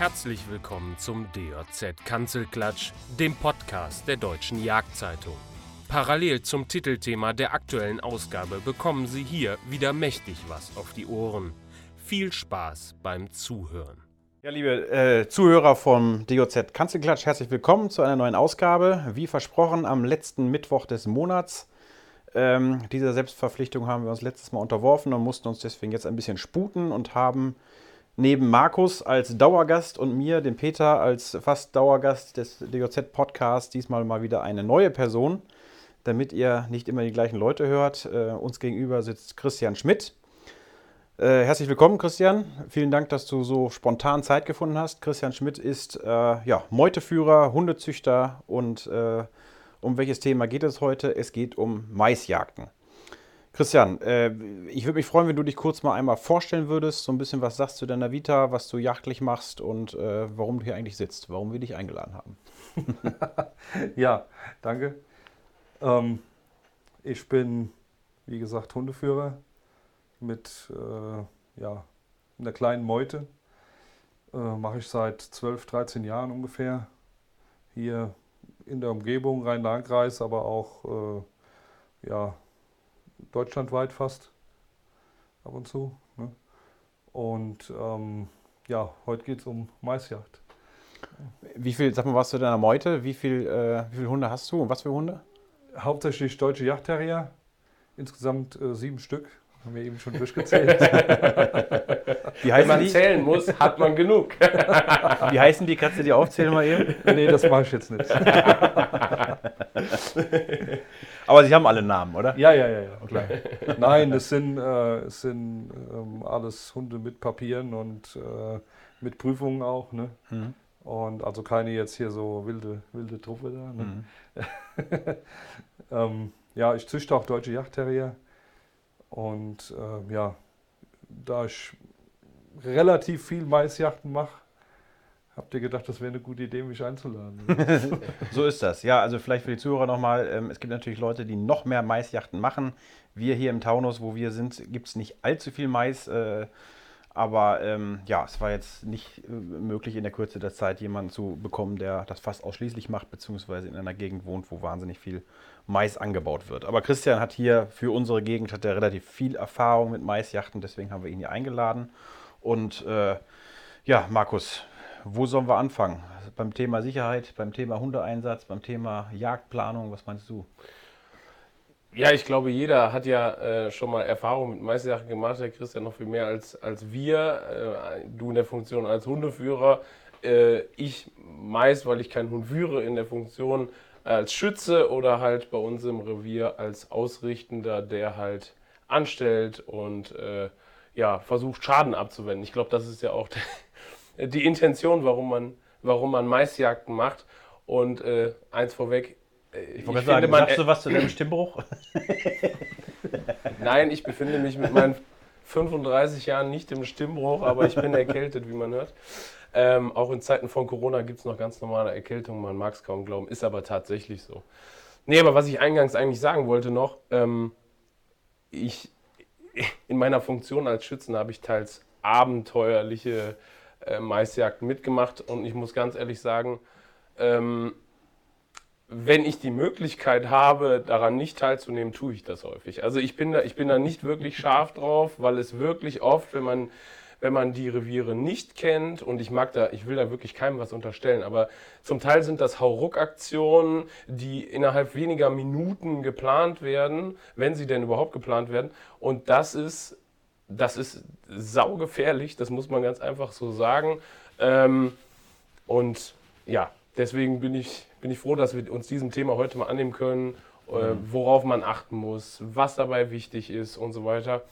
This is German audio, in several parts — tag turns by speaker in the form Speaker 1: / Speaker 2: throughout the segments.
Speaker 1: Herzlich willkommen zum DJZ Kanzelklatsch, dem Podcast der Deutschen Jagdzeitung. Parallel zum Titelthema der aktuellen Ausgabe bekommen Sie hier wieder mächtig was auf die Ohren. Viel Spaß beim Zuhören.
Speaker 2: Ja, liebe äh, Zuhörer vom DJZ Kanzelklatsch, herzlich willkommen zu einer neuen Ausgabe. Wie versprochen, am letzten Mittwoch des Monats. Ähm, dieser Selbstverpflichtung haben wir uns letztes Mal unterworfen und mussten uns deswegen jetzt ein bisschen sputen und haben neben Markus als Dauergast und mir, dem Peter, als fast Dauergast des DJZ-Podcasts diesmal mal wieder eine neue Person, damit ihr nicht immer die gleichen Leute hört. Äh, uns gegenüber sitzt Christian Schmidt. Äh, herzlich willkommen, Christian. Vielen Dank, dass du so spontan Zeit gefunden hast. Christian Schmidt ist äh, ja, Meuteführer, Hundezüchter und äh, um welches Thema geht es heute? Es geht um Maisjagden. Christian, äh, ich würde mich freuen, wenn du dich kurz mal einmal vorstellen würdest, so ein bisschen was sagst du deiner Vita, was du jagdlich machst und äh, warum du hier eigentlich sitzt, warum wir dich eingeladen haben.
Speaker 3: ja, danke. Ähm, ich bin, wie gesagt, Hundeführer mit äh, ja, einer kleinen Meute. Äh, Mache ich seit 12, 13 Jahren ungefähr. Hier in der Umgebung, Rhein-Lahn-Kreis, aber auch äh, ja, deutschlandweit fast ab und zu. Ne? Und ähm, ja, heute geht es um Maisjagd.
Speaker 2: Wie viel, sag mal, was zu deiner Meute? Wie, viel, äh, wie viele Hunde hast du und was für Hunde?
Speaker 3: Hauptsächlich deutsche Yachtterrier, insgesamt äh, sieben Stück, haben wir eben schon durchgezählt.
Speaker 1: Wie Wenn man die? zählen muss, hat man genug.
Speaker 2: Wie heißen die? Kannst du die aufzählen mal eben?
Speaker 3: Nee, das mache ich jetzt nicht.
Speaker 2: Aber sie haben alle Namen, oder?
Speaker 3: Ja, ja, ja, ja. Okay. Nein, es sind, äh, es sind ähm, alles Hunde mit Papieren und äh, mit Prüfungen auch. Ne? Mhm. Und also keine jetzt hier so wilde, wilde Truppe da. Ne? Mhm. ähm, ja, ich züchte auch deutsche Yachtterrier. Und äh, ja, da ich relativ viel Maisjachten mache, Habt ihr gedacht, das wäre eine gute Idee, mich einzuladen?
Speaker 2: so ist das. Ja, also vielleicht für die Zuhörer nochmal. Ähm, es gibt natürlich Leute, die noch mehr Maisjachten machen. Wir hier im Taunus, wo wir sind, gibt es nicht allzu viel Mais. Äh, aber ähm, ja, es war jetzt nicht äh, möglich in der Kürze der Zeit jemanden zu bekommen, der das fast ausschließlich macht, beziehungsweise in einer Gegend wohnt, wo wahnsinnig viel Mais angebaut wird. Aber Christian hat hier für unsere Gegend hat er relativ viel Erfahrung mit Maisjachten, deswegen haben wir ihn hier eingeladen. Und äh, ja, Markus, wo sollen wir anfangen? Beim Thema Sicherheit, beim Thema Hundeeinsatz, beim Thema Jagdplanung, was meinst du?
Speaker 1: Ja, ich glaube, jeder hat ja äh, schon mal Erfahrung mit Meistersachen gemacht. Der Christian noch viel mehr als, als wir. Äh, du in der Funktion als Hundeführer. Äh, ich meist, weil ich keinen Hund führe, in der Funktion als Schütze oder halt bei uns im Revier als Ausrichtender, der halt anstellt und äh, ja, versucht Schaden abzuwenden. Ich glaube, das ist ja auch der, die Intention, warum man, warum man Maisjagden macht. Und äh, eins vorweg,
Speaker 2: äh, ich, ich wollte sagen, man, sagst du was zu deinem Stimmbruch?
Speaker 1: Nein, ich befinde mich mit meinen 35 Jahren nicht im Stimmbruch, aber ich bin erkältet, wie man hört. Ähm, auch in Zeiten von Corona gibt es noch ganz normale Erkältungen, man mag es kaum glauben, ist aber tatsächlich so. Nee, aber was ich eingangs eigentlich sagen wollte noch, ähm, ich, in meiner Funktion als Schützen habe ich teils abenteuerliche äh, Maisjagden mitgemacht und ich muss ganz ehrlich sagen, ähm, wenn ich die Möglichkeit habe, daran nicht teilzunehmen, tue ich das häufig. Also ich bin da, ich bin da nicht wirklich scharf drauf, weil es wirklich oft, wenn man, wenn man die Reviere nicht kennt, und ich mag da, ich will da wirklich keinem was unterstellen, aber zum Teil sind das Hauruck-Aktionen, die innerhalb weniger Minuten geplant werden, wenn sie denn überhaupt geplant werden. Und das ist das ist saugefährlich, das muss man ganz einfach so sagen. Ähm, und ja, deswegen bin ich, bin ich froh, dass wir uns diesem Thema heute mal annehmen können, äh, worauf man achten muss, was dabei wichtig ist und so weiter.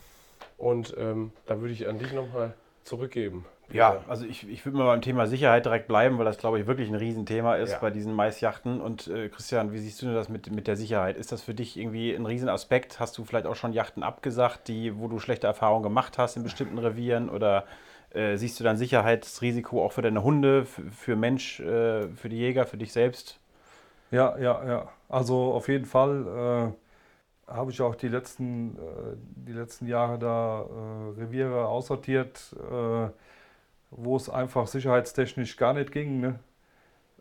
Speaker 1: Und ähm, da würde ich an dich nochmal zurückgeben.
Speaker 2: Ja, also ich, ich würde mal beim Thema Sicherheit direkt bleiben, weil das, glaube ich, wirklich ein Riesenthema ist ja. bei diesen Maisjachten. Und äh, Christian, wie siehst du das mit, mit der Sicherheit? Ist das für dich irgendwie ein Riesenaspekt? Hast du vielleicht auch schon Yachten abgesagt, die, wo du schlechte Erfahrungen gemacht hast in bestimmten Revieren? Oder äh, siehst du dann Sicherheitsrisiko auch für deine Hunde, für, für Mensch, äh, für die Jäger, für dich selbst?
Speaker 3: Ja, ja, ja. Also auf jeden Fall äh, habe ich auch die letzten, äh, die letzten Jahre da äh, Reviere aussortiert wo es einfach sicherheitstechnisch gar nicht ging. Ne?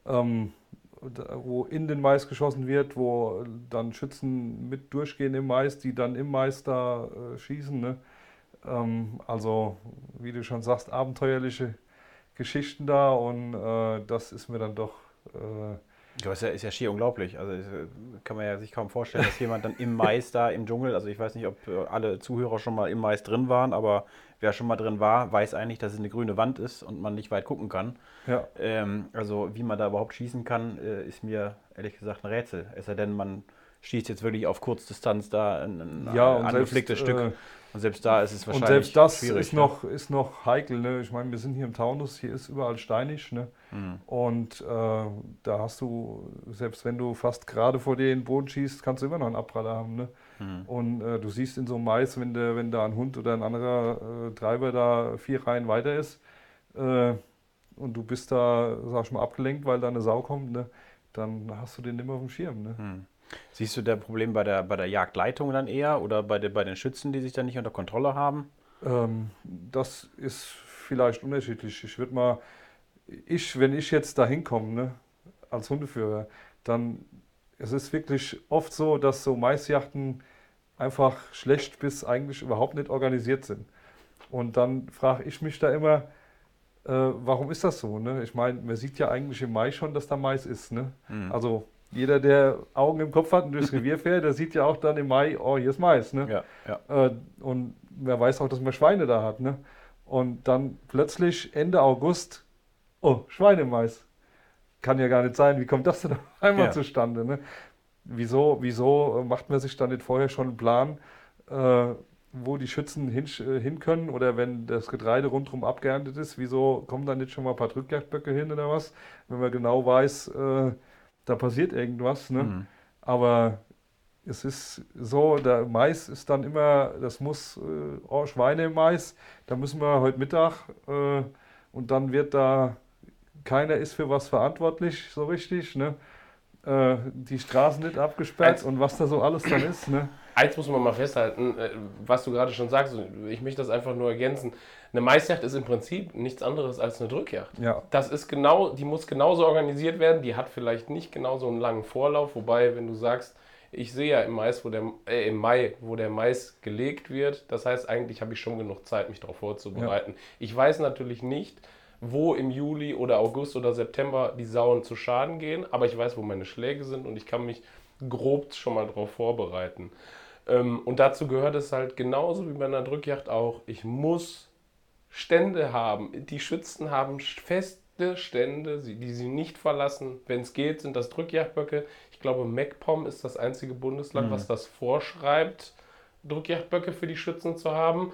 Speaker 3: Ähm, wo in den Mais geschossen wird, wo dann Schützen mit durchgehen im Mais, die dann im Mais da äh, schießen. Ne? Ähm, also, wie du schon sagst, abenteuerliche Geschichten da und äh, das ist mir dann doch. Äh,
Speaker 2: das ist ja, ist ja schier unglaublich. Also kann man ja sich kaum vorstellen, dass jemand dann im Mais da im Dschungel, also ich weiß nicht, ob äh, alle Zuhörer schon mal im Mais drin waren, aber wer schon mal drin war, weiß eigentlich, dass es eine grüne Wand ist und man nicht weit gucken kann. Ja. Ähm, also wie man da überhaupt schießen kann, äh, ist mir ehrlich gesagt ein Rätsel. Es sei denn, man schießt jetzt wirklich auf Kurzdistanz da ein, ein
Speaker 3: ja,
Speaker 2: angeflicktes Stück. Äh, und selbst da ist es wahrscheinlich
Speaker 3: Und selbst das ist, ne? noch, ist noch heikel. Ne? Ich meine, wir sind hier im Taunus, hier ist überall steinig. Ne? Mhm. Und äh, da hast du, selbst wenn du fast gerade vor dir in den Boden schießt, kannst du immer noch einen Abpraller haben. Ne? Mhm. Und äh, du siehst in so einem Mais, wenn, der, wenn da ein Hund oder ein anderer äh, Treiber da vier Reihen weiter ist äh, und du bist da, sag ich mal, abgelenkt, weil da eine Sau kommt, ne? dann hast du den nicht mehr auf dem Schirm. Ne? Mhm.
Speaker 2: Siehst du das Problem bei der, bei der Jagdleitung dann eher oder bei, de, bei den Schützen, die sich dann nicht unter Kontrolle haben?
Speaker 3: Ähm, das ist vielleicht unterschiedlich. Ich würde mal, ich, wenn ich jetzt da hinkomme, ne, als Hundeführer, dann es ist wirklich oft so, dass so Maisjachten einfach schlecht bis eigentlich überhaupt nicht organisiert sind. Und dann frage ich mich da immer, äh, warum ist das so? Ne? Ich meine, man sieht ja eigentlich im Mai schon, dass da Mais ist. Ne? Mhm. Also jeder, der Augen im Kopf hat und durchs Revier fährt, der sieht ja auch dann im Mai, oh, hier ist Mais. Ne? Ja, ja. Äh, und wer weiß auch, dass man Schweine da hat. Ne? Und dann plötzlich Ende August, oh, Schweinemais. Kann ja gar nicht sein. Wie kommt das denn einmal ja. zustande? Ne? Wieso, wieso macht man sich dann nicht vorher schon einen Plan, äh, wo die Schützen hin, äh, hin können? Oder wenn das Getreide rundherum abgeerntet ist, wieso kommen dann nicht schon mal ein paar Drückjagdböcke hin oder was? Wenn man genau weiß, äh, da passiert irgendwas. Ne? Mhm. Aber es ist so, der Mais ist dann immer, das muss, äh, oh, Mais, da müssen wir heute Mittag äh, und dann wird da, keiner ist für was verantwortlich, so richtig, ne? Äh, die Straßen nicht abgesperrt Eins, und was da so alles dann ist, ne?
Speaker 1: Eins muss man mal festhalten, äh, was du gerade schon sagst, ich möchte das einfach nur ergänzen. Eine Maisjagd ist im Prinzip nichts anderes als eine Drückjagd. Ja. Das ist genau, die muss genauso organisiert werden, die hat vielleicht nicht genauso einen langen Vorlauf, wobei, wenn du sagst, ich sehe ja im, Mais, wo der, äh, im Mai, wo der Mais gelegt wird, das heißt, eigentlich habe ich schon genug Zeit, mich darauf vorzubereiten. Ja. Ich weiß natürlich nicht, wo im Juli oder August oder September die Sauen zu Schaden gehen, aber ich weiß, wo meine Schläge sind und ich kann mich grob schon mal darauf vorbereiten. Ähm, und dazu gehört es halt genauso wie bei einer Drückjagd auch, ich muss Stände haben. Die Schützen haben feste Stände, die sie nicht verlassen. Wenn es geht, sind das Drückjagdböcke. Ich glaube, MacPom ist das einzige Bundesland, mhm. was das vorschreibt, Drückjagdböcke für die Schützen zu haben.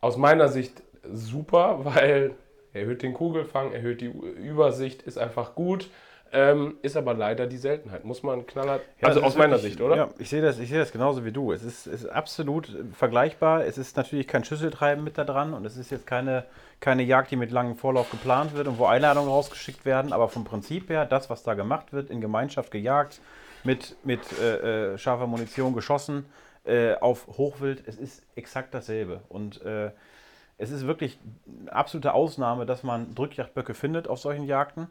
Speaker 1: Aus meiner Sicht super, weil erhöht den Kugelfang, erhöht die Übersicht, ist einfach gut. Ähm, ist aber leider die Seltenheit, muss man knallhart.
Speaker 2: Ja, also aus meiner wirklich, Sicht, oder? Ja, ich sehe das, seh das genauso wie du. Es ist, ist absolut vergleichbar. Es ist natürlich kein Schüsseltreiben mit da dran und es ist jetzt keine, keine Jagd, die mit langem Vorlauf geplant wird und wo Einladungen rausgeschickt werden. Aber vom Prinzip her, das, was da gemacht wird, in Gemeinschaft gejagt, mit, mit äh, äh, scharfer Munition geschossen, äh, auf Hochwild, es ist exakt dasselbe. Und äh, es ist wirklich eine absolute Ausnahme, dass man Drückjagdböcke findet auf solchen Jagden.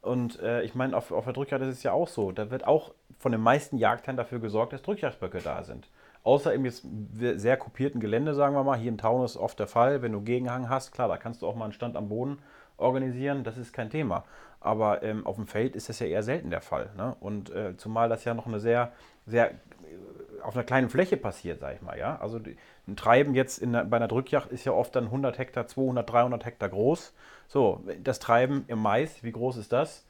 Speaker 2: Und äh, ich meine, auf, auf der Drückjagd ist es ja auch so. Da wird auch von den meisten Jagdherren dafür gesorgt, dass Drückjagdböcke da sind. Außer im jetzt sehr kopierten Gelände, sagen wir mal. Hier im Taunus oft der Fall. Wenn du Gegenhang hast, klar, da kannst du auch mal einen Stand am Boden organisieren. Das ist kein Thema. Aber ähm, auf dem Feld ist das ja eher selten der Fall. Ne? Und äh, zumal das ja noch eine sehr, sehr auf einer kleinen Fläche passiert, sag ich mal. Ja? Also ein Treiben jetzt in, bei einer Drückjagd ist ja oft dann 100 Hektar, 200, 300 Hektar groß. So, das Treiben im Mais, wie groß ist das?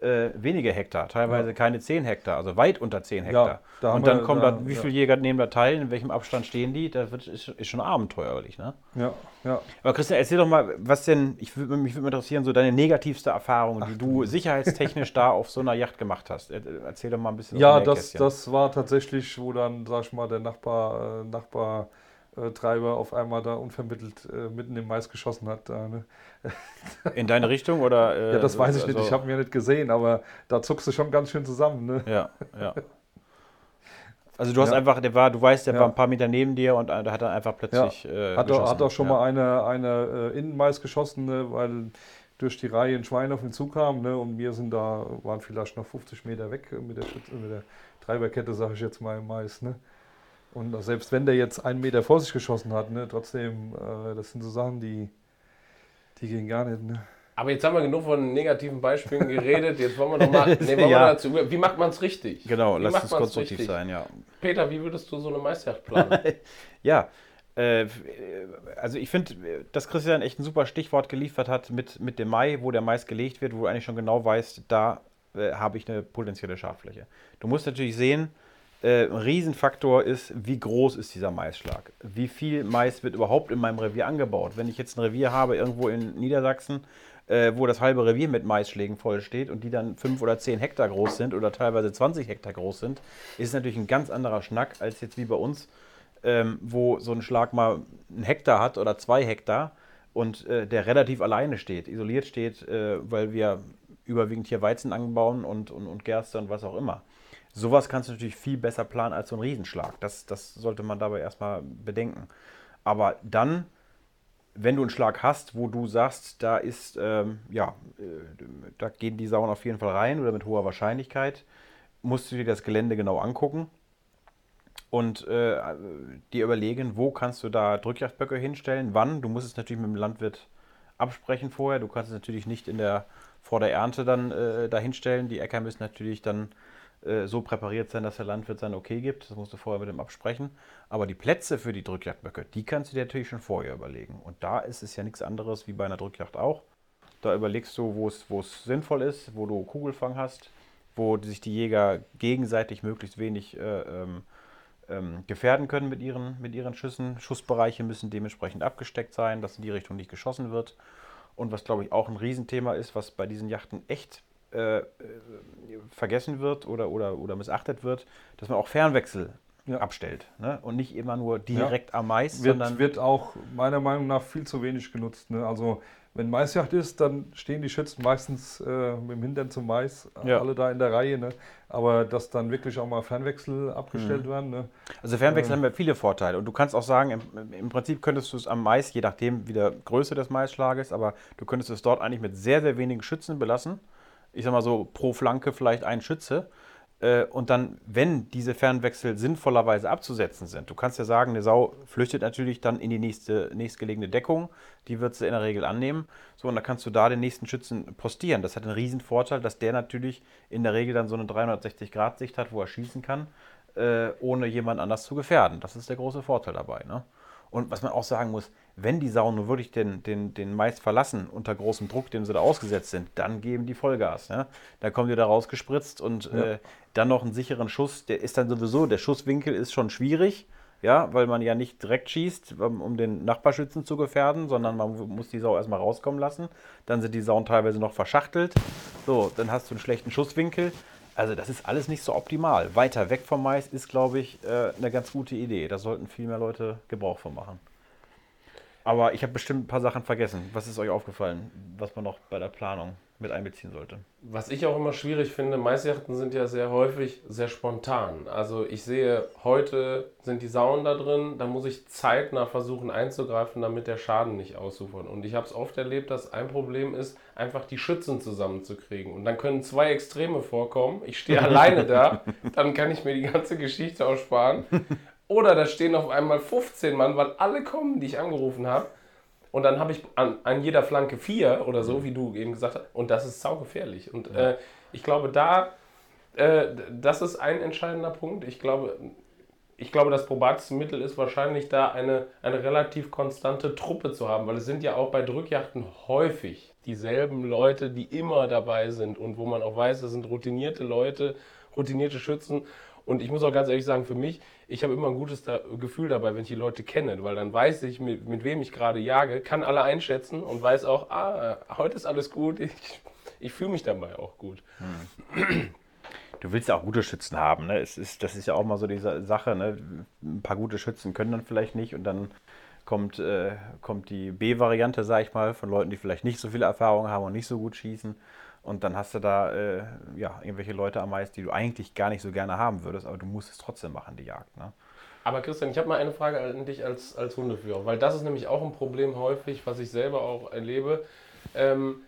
Speaker 2: Äh, wenige Hektar, teilweise ja. keine 10 Hektar, also weit unter 10 Hektar. Ja, und dann wir, kommt da, da, wie viele Jäger nehmen da teil, in welchem Abstand stehen die? Das wird, ist, ist schon abenteuerlich, ne?
Speaker 3: Ja, ja.
Speaker 2: Aber Christian, erzähl doch mal, was denn, ich würd, mich würde interessieren, so deine negativste Erfahrung, Ach, die du sicherheitstechnisch da auf so einer Yacht gemacht hast. Erzähl doch mal ein bisschen.
Speaker 3: Ja, das, das war tatsächlich, wo dann, sag ich mal, der Nachbar, äh, Nachbar Treiber auf einmal da unvermittelt äh, mitten im Mais geschossen hat. Da, ne?
Speaker 2: In deine Richtung oder?
Speaker 3: Äh, ja, das weiß ich also nicht. Ich habe ihn ja nicht gesehen, aber da zuckst du schon ganz schön zusammen. Ne?
Speaker 2: Ja, ja. Also du hast
Speaker 3: Ja.
Speaker 2: einfach, der war, du weißt, der
Speaker 3: Ja.
Speaker 2: war ein paar Meter neben dir und äh, da hat er einfach plötzlich äh,
Speaker 3: Hat,
Speaker 2: geschossen.
Speaker 3: hat auch schon
Speaker 2: ja.
Speaker 3: mal eine, eine äh, Innenmais geschossen, ne, weil durch die Reihe ein Schwein auf ihn zukam ne, und wir sind da, waren vielleicht noch 50 Meter weg äh, mit der, mit der Treiberkette, sage ich jetzt mal im Mais. Ne. Und selbst wenn der jetzt einen Meter vor sich geschossen hat, ne, trotzdem, äh, das sind so Sachen, die, die gehen gar nicht. Ne.
Speaker 1: Aber jetzt haben wir genug von negativen Beispielen geredet. Jetzt wollen wir noch mal. Nee, wollen wir
Speaker 2: Ja.
Speaker 1: dazu, wie macht man es richtig?
Speaker 2: Genau,
Speaker 1: wie
Speaker 2: lass uns konstruktiv sein, ja.
Speaker 1: Peter, wie würdest du so eine Maisjagd planen?
Speaker 2: Ja, äh, also ich finde, dass Christian echt ein super Stichwort geliefert hat mit, mit dem Mai, wo der Mais gelegt wird, wo du eigentlich schon genau weißt, da äh, habe ich eine potenzielle Schadfläche. Du musst natürlich sehen, äh, Riesenfaktor ist, wie groß ist dieser Maisschlag? Wie viel Mais wird überhaupt in meinem Revier angebaut? Wenn ich jetzt ein Revier habe irgendwo in Niedersachsen, äh, wo das halbe Revier mit Maisschlägen voll steht und die dann fünf oder zehn Hektar groß sind oder teilweise 20 Hektar groß sind, ist es natürlich ein ganz anderer Schnack als jetzt wie bei uns, ähm, wo so ein Schlag mal einen Hektar hat oder zwei Hektar und äh, der relativ alleine steht, isoliert steht, äh, weil wir überwiegend hier Weizen anbauen und, und, und Gerste und was auch immer. Sowas kannst du natürlich viel besser planen als so ein Riesenschlag. Das, das sollte man dabei erstmal bedenken. Aber dann, wenn du einen Schlag hast, wo du sagst, da ist, ähm, ja, äh, da gehen die Sauen auf jeden Fall rein oder mit hoher Wahrscheinlichkeit, musst du dir das Gelände genau angucken und äh, dir überlegen, wo kannst du da Drückjagdböcke hinstellen, wann. Du musst es natürlich mit dem Landwirt absprechen vorher. Du kannst es natürlich nicht in der, vor der Ernte dann äh, da hinstellen. Die Äcker müssen natürlich dann äh, so präpariert sein, dass der Landwirt sein Okay gibt. Das musst du vorher mit ihm absprechen. Aber die Plätze für die Drückjagdböcke, die kannst du dir natürlich schon vorher überlegen. Und da ist es ja nichts anderes wie bei einer Drückjagd auch. Da überlegst du, wo es wo es sinnvoll ist, wo du Kugelfang hast, wo sich die Jäger gegenseitig möglichst wenig äh, ähm, ähm, gefährden können mit ihren, mit ihren Schüssen. Schussbereiche müssen dementsprechend abgesteckt sein, dass in die Richtung nicht geschossen wird. Und was, glaube ich, auch ein Riesenthema ist, was bei diesen Yachten echt äh, äh, vergessen wird oder, oder, oder missachtet wird, dass man auch Fernwechsel
Speaker 3: Ja.
Speaker 2: abstellt. Ne? Und nicht immer nur direkt am Mais,
Speaker 3: Wird,
Speaker 2: sondern
Speaker 3: wird auch meiner Meinung nach viel zu wenig genutzt. Ne? Also wenn Maisjagd ist, dann stehen die Schützen meistens äh, mit dem Hintern zum Mais,
Speaker 2: Ja.
Speaker 3: alle da in der Reihe. Ne? Aber dass dann wirklich auch mal Fernwechsel abgestellt
Speaker 2: Mhm.
Speaker 3: werden. Ne?
Speaker 2: Also Fernwechsel
Speaker 3: Ja.
Speaker 2: haben ja viele Vorteile. Und du kannst auch sagen, im, im Prinzip könntest du es am Mais, je nachdem wie der Größe des Maisschlages, aber du könntest es dort eigentlich mit sehr, sehr wenigen Schützen belassen. Ich sag mal so, pro Flanke vielleicht ein Schütze. Äh, Und dann, wenn diese Fernwechsel sinnvollerweise abzusetzen sind, du kannst ja sagen, eine Sau flüchtet natürlich dann in die nächste, nächstgelegene Deckung, die wird sie in der Regel annehmen. So, und dann kannst du da den nächsten Schützen postieren. Das hat einen riesen Vorteil, dass der natürlich in der Regel dann so eine 360-Grad-Sicht hat, wo er schießen kann äh, ohne jemand anders zu gefährden. Das ist der große Vorteil dabei. Ne? Und was man auch sagen muss, wenn die Sauen nur wirklich den, den, den Mais verlassen unter großem Druck, dem sie da ausgesetzt sind, dann geben die Vollgas. Ne? Da kommen die da rausgespritzt und
Speaker 3: Ja.
Speaker 2: äh, dann noch einen sicheren Schuss. Der ist dann sowieso, der Schusswinkel ist schon schwierig, ja, weil man ja nicht direkt schießt, um, um den Nachbarschützen zu gefährden, sondern man muss die Sau erstmal rauskommen lassen. Dann sind die Sauen teilweise noch verschachtelt. So, dann hast du einen schlechten Schusswinkel. Also das ist alles nicht so optimal. Weiter weg vom Mais ist, glaube ich, äh, eine ganz gute Idee. Da sollten viel mehr Leute Gebrauch von machen. Aber ich habe bestimmt ein paar Sachen vergessen. Was ist euch aufgefallen, was man noch bei der Planung mit einbeziehen sollte?
Speaker 1: Was ich auch immer schwierig finde, Maisjachten sind ja sehr häufig sehr spontan. Also ich sehe, heute sind die Sauen da drin, da muss ich zeitnah versuchen einzugreifen, damit der Schaden nicht ausufert. Und ich habe es oft erlebt, dass ein Problem ist, einfach die Schützen zusammenzukriegen. Und dann können zwei Extreme vorkommen. Ich stehe alleine da, dann kann ich mir die ganze Geschichte auch sparen. Oder da stehen auf einmal 15 Mann, weil alle kommen, die ich angerufen habe. Und dann habe ich an, an jeder Flanke vier oder so, wie du eben gesagt hast. Und das ist saugefährlich. Und äh, ich glaube, da, äh, das ist ein entscheidender Punkt. Ich glaube, ich glaube, das probateste Mittel ist wahrscheinlich da eine, eine relativ konstante Truppe zu haben, weil es sind ja auch bei Drückjachten häufig dieselben Leute, die immer dabei sind und wo man auch weiß, das sind routinierte Leute, routinierte Schützen. Und ich muss auch ganz ehrlich sagen, für mich, ich habe immer ein gutes da Gefühl dabei, wenn ich die Leute kenne, weil dann weiß ich, mit, mit wem ich gerade jage, kann alle einschätzen und weiß auch, ah, heute ist alles gut, ich, ich fühle mich dabei auch gut.
Speaker 2: Du willst ja auch gute Schützen haben. Ne? Es ist, das ist ja auch mal so diese Sache. Ne? Ein paar gute Schützen können dann vielleicht nicht und dann kommt, äh, kommt die B-Variante, sag ich mal, von Leuten, die vielleicht nicht so viel Erfahrung haben und nicht so gut schießen. Und dann hast du da äh, ja, irgendwelche Leute am Mais, die du eigentlich gar nicht so gerne haben würdest, aber du musst es trotzdem machen, die Jagd. Ne?
Speaker 1: Aber Christian, ich habe mal eine Frage an dich als, als Hundeführer, weil das ist nämlich auch ein Problem häufig, was ich selber auch erlebe. Ähm,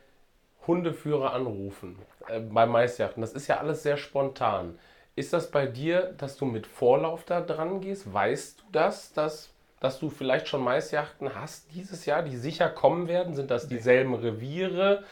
Speaker 1: Hundeführer anrufen äh, bei Maisjachten, das ist ja alles sehr spontan. Ist das bei dir, dass du mit Vorlauf da dran gehst? Weißt du das, dass, dass du vielleicht schon Maisjachten hast dieses Jahr, die sicher kommen werden? Sind das dieselben Reviere?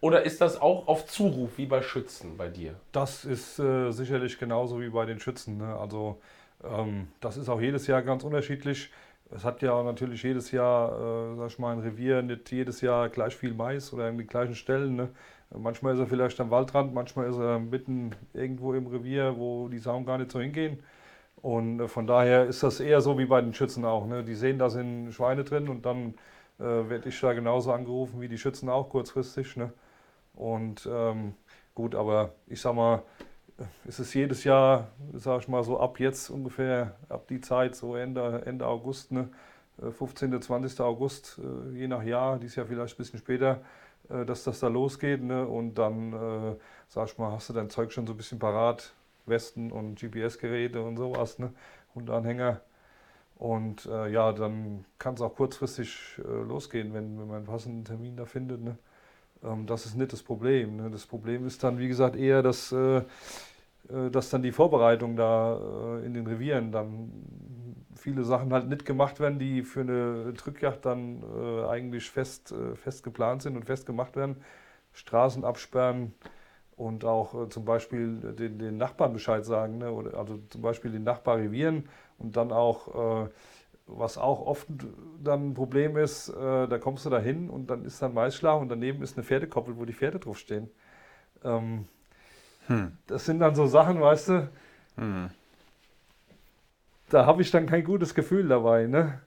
Speaker 1: Oder ist das auch auf Zuruf wie bei Schützen bei dir?
Speaker 3: Das ist äh, sicherlich genauso wie bei den Schützen. Ne? Also ähm, das ist auch jedes Jahr ganz unterschiedlich. Es hat ja natürlich jedes Jahr, äh, sag ich mal, ein Revier, nicht jedes Jahr gleich viel Mais oder an den gleichen Stellen. Ne? Manchmal ist er vielleicht am Waldrand, manchmal ist er mitten irgendwo im Revier, wo die Sauen gar nicht so hingehen. Und äh, von daher ist das eher so wie bei den Schützen auch. Ne? Die sehen, da sind Schweine drin und dann äh, werde ich da genauso angerufen wie die Schützen auch kurzfristig. Ne? Und ähm, gut, aber ich sag mal, es ist jedes Jahr, sag ich mal so ab jetzt ungefähr, ab die Zeit, so Ende, Ende August, ne? 15., 20. August, äh, je nach Jahr, dies Jahr vielleicht ein bisschen später, äh, dass das da losgeht. Ne? Und dann, äh, sag ich mal, hast du dein Zeug schon so ein bisschen parat, Westen und GPS-Geräte und sowas, ne? Hundeanhänger. Und äh, ja, dann kann es auch kurzfristig äh, losgehen, wenn, wenn man einen passenden Termin da findet. Ne? Ähm, das ist nicht das Problem. Ne? Das Problem ist dann, wie gesagt, eher, dass, äh, äh dass dann die Vorbereitung da äh, in den Revieren dann viele Sachen halt nicht gemacht werden, die für eine Drückjagd dann äh, eigentlich fest, äh, fest geplant sind und fest gemacht werden. Straßen absperren und auch äh, zum Beispiel den, den, Nachbarn Bescheid sagen, ne? Oder, also zum Beispiel den Nachbar revieren und dann auch was auch oft dann ein Problem ist, äh, da kommst du da hin und dann ist da ein Maisschlag und daneben ist eine Pferdekoppel, wo die Pferde drauf stehen. Ähm, hm. Das sind dann so Sachen, weißt du, hm. da habe ich dann kein gutes Gefühl dabei. Ne?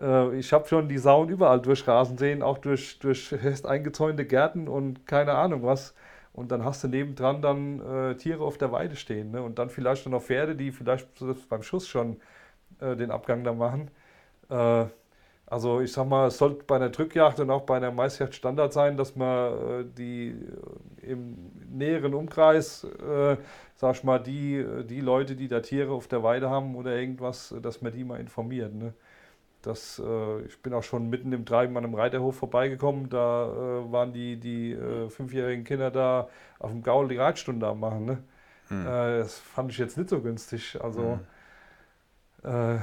Speaker 3: Äh, ich habe schon die Sauen überall durchrasen sehen, auch durch, durch fest eingezäunte Gärten und keine Ahnung was. Und dann hast du nebendran dann äh, Tiere auf der Weide stehen. Ne? Und dann vielleicht noch Pferde, die vielleicht beim Schuss schon äh, den Abgang da machen. Äh, also ich sag mal, es sollte bei einer Drückjagd und auch bei einer Maisjagd Standard sein, dass man äh, die im näheren Umkreis, sag ich mal, die, die Leute, die da Tiere auf der Weide haben oder irgendwas, dass man die mal informiert. Ne? Das, ich bin auch schon mitten im Treiben an einem Reiterhof vorbeigekommen. Da waren die, die äh, fünfjährigen Kinder da auf dem Gaul die Reitstunde am machen. Ne? Hm. das fand ich jetzt nicht so günstig. Also hm.
Speaker 2: Äh,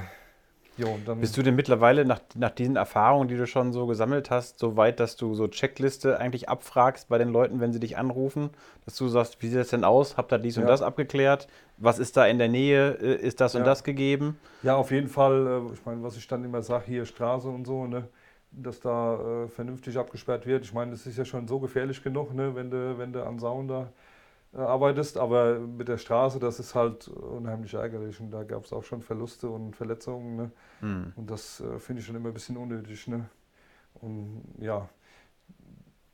Speaker 2: jo, Bist du denn mittlerweile nach, nach diesen Erfahrungen, die du schon so gesammelt hast, so weit, dass du so Checkliste eigentlich abfragst bei den Leuten, wenn sie dich anrufen, dass du sagst, wie sieht das denn aus? Habt ihr dies ja. und das abgeklärt? Was ist da in der Nähe? Äh, ist das ja. und das gegeben?
Speaker 3: Ja, auf jeden Fall. Äh, ich meine, was ich dann immer sage, hier Straße und so, ne? dass da äh, vernünftig abgesperrt wird. Ich meine, das ist ja schon so gefährlich genug, ne? wenn du wenn du an Sauen da arbeitest, aber mit der Straße, das ist halt unheimlich ärgerlich und da gab es auch schon Verluste und Verletzungen ne? Mhm. und das äh, finde ich schon immer ein bisschen unnötig. Ne? Und ja,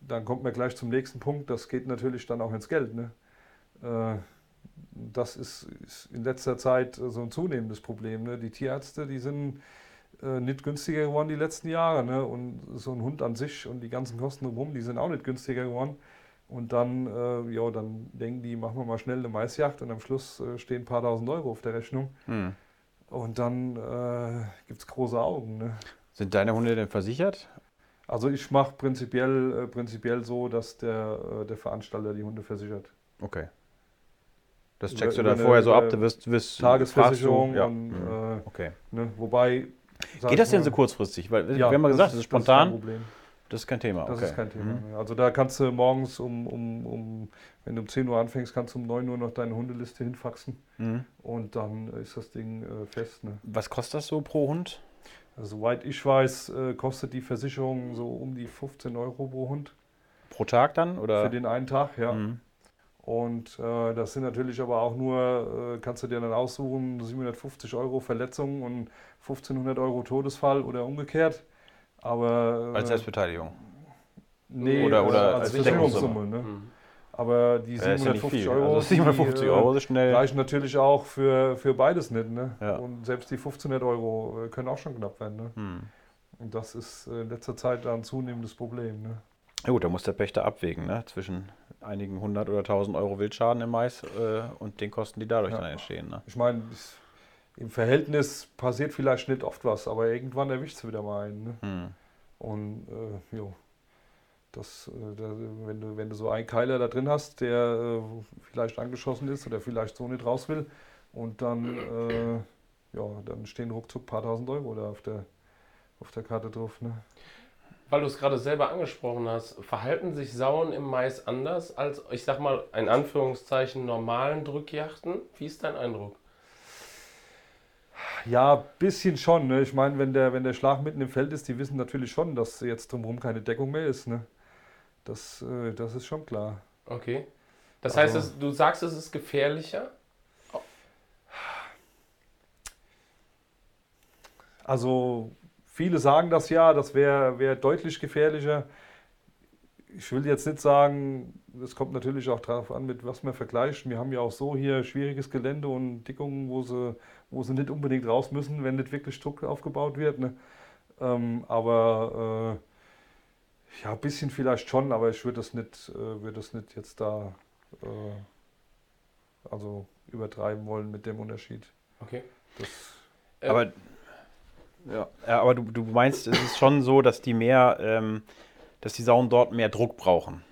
Speaker 3: dann kommt man gleich zum nächsten Punkt, das geht natürlich dann auch ins Geld. Ne? Äh, das ist, ist, in letzter Zeit so ein zunehmendes Problem. Ne? Die Tierärzte, die sind äh, nicht günstiger geworden die letzten Jahre. Ne? Und so ein Hund an sich und die ganzen Kosten drumherum, die sind auch nicht günstiger geworden. Und dann, äh, ja, dann denken die, machen wir mal schnell eine Maisjagd und am Schluss äh, stehen ein paar tausend Euro auf der Rechnung. Hm. Und dann äh, gibt es große Augen. Ne?
Speaker 2: Sind deine Hunde denn versichert?
Speaker 3: Also ich mache prinzipiell, äh, prinzipiell so, dass der, äh, der Veranstalter die Hunde versichert.
Speaker 2: Okay. Das checkst du dann vorher so ab, du wirst, wirst
Speaker 3: Tagesversicherung
Speaker 2: ja.
Speaker 3: und mhm. okay. Ne, wobei.
Speaker 2: Geht das denn so kurzfristig? Weil ja, wir haben mal gesagt, das ist spontan. Das ist Problem. Das ist kein Thema.
Speaker 3: Das okay. ist kein Thema. Mhm. Also da kannst du morgens um, um, um, wenn du um 10 Uhr anfängst, kannst du um 9 Uhr noch deine Hundeliste hinfaxen. Mhm. Und dann ist das Ding äh, fest. Ne?
Speaker 2: Was kostet das so pro Hund?
Speaker 3: Also, soweit ich weiß, äh, kostet die Versicherung so um die 15 Euro pro Hund.
Speaker 2: Pro Tag dann? Oder?
Speaker 3: Für den einen Tag, ja. Mhm. Und äh, das sind natürlich aber auch nur, äh, kannst du dir dann aussuchen, 750 Euro Verletzung und 1500 Euro Todesfall oder umgekehrt. Aber,
Speaker 2: als Selbstbeteiligung?
Speaker 3: Nee, oder, oder als, als Versicherungssumme. Ne? Mhm. Aber die 750 ja Euro,
Speaker 2: also 750 die, Euro so schnell.
Speaker 3: reichen natürlich auch für, für beides nicht. Ne? Ja. Und selbst die 1500 Euro können auch schon knapp werden. Ne? Mhm. Und das ist in letzter Zeit ein zunehmendes Problem. Ne?
Speaker 2: Ja gut, da muss der Pächter abwägen, ne? zwischen einigen hundert oder tausend Euro Wildschaden im Mais äh, und den Kosten, die dadurch
Speaker 3: Ja.
Speaker 2: dann entstehen. Ne?
Speaker 3: Ich meine, es- im Verhältnis passiert vielleicht nicht oft was, aber irgendwann erwischt es wieder mal einen. Ne?
Speaker 2: Hm.
Speaker 3: Und äh, jo, das, äh, da, wenn, du, wenn du so einen Keiler da drin hast, der äh, vielleicht angeschossen ist oder vielleicht so nicht raus will, und dann, äh, ja, dann stehen ruckzuck ein paar tausend Euro da auf der, auf der Karte drauf. Ne?
Speaker 1: Weil du es gerade selber angesprochen hast, verhalten sich Sauen im Mais anders als, ich sag mal, in Anführungszeichen normalen Drückjachten? Wie ist dein Eindruck?
Speaker 3: Ja, bisschen schon. Ne? Ich meine, wenn der, wenn der Schlag mitten im Feld ist, die wissen natürlich schon, dass jetzt drumherum keine Deckung mehr ist. Ne? Das, äh, das ist schon klar.
Speaker 1: Okay. Das
Speaker 3: Also-
Speaker 1: heißt, es, du sagst, es ist gefährlicher?
Speaker 3: Also viele sagen das ja, das wäre wär deutlich gefährlicher. Ich will jetzt nicht sagen, es kommt natürlich auch darauf an, mit was man vergleicht. Wir haben ja auch so hier schwieriges Gelände und Dickungen, wo sie, wo sie nicht unbedingt raus müssen, wenn nicht wirklich Druck aufgebaut wird. Ne? Ähm, aber äh, ja, ein bisschen vielleicht schon, aber ich würde das nicht, äh, würde das nicht jetzt da äh, also übertreiben wollen mit dem Unterschied.
Speaker 1: Okay.
Speaker 3: Das,
Speaker 1: Äh,
Speaker 2: Aber, ja. ja, aber du, du meinst, es ist schon so, dass die mehr, ähm, dass die Sauen dort mehr Druck brauchen,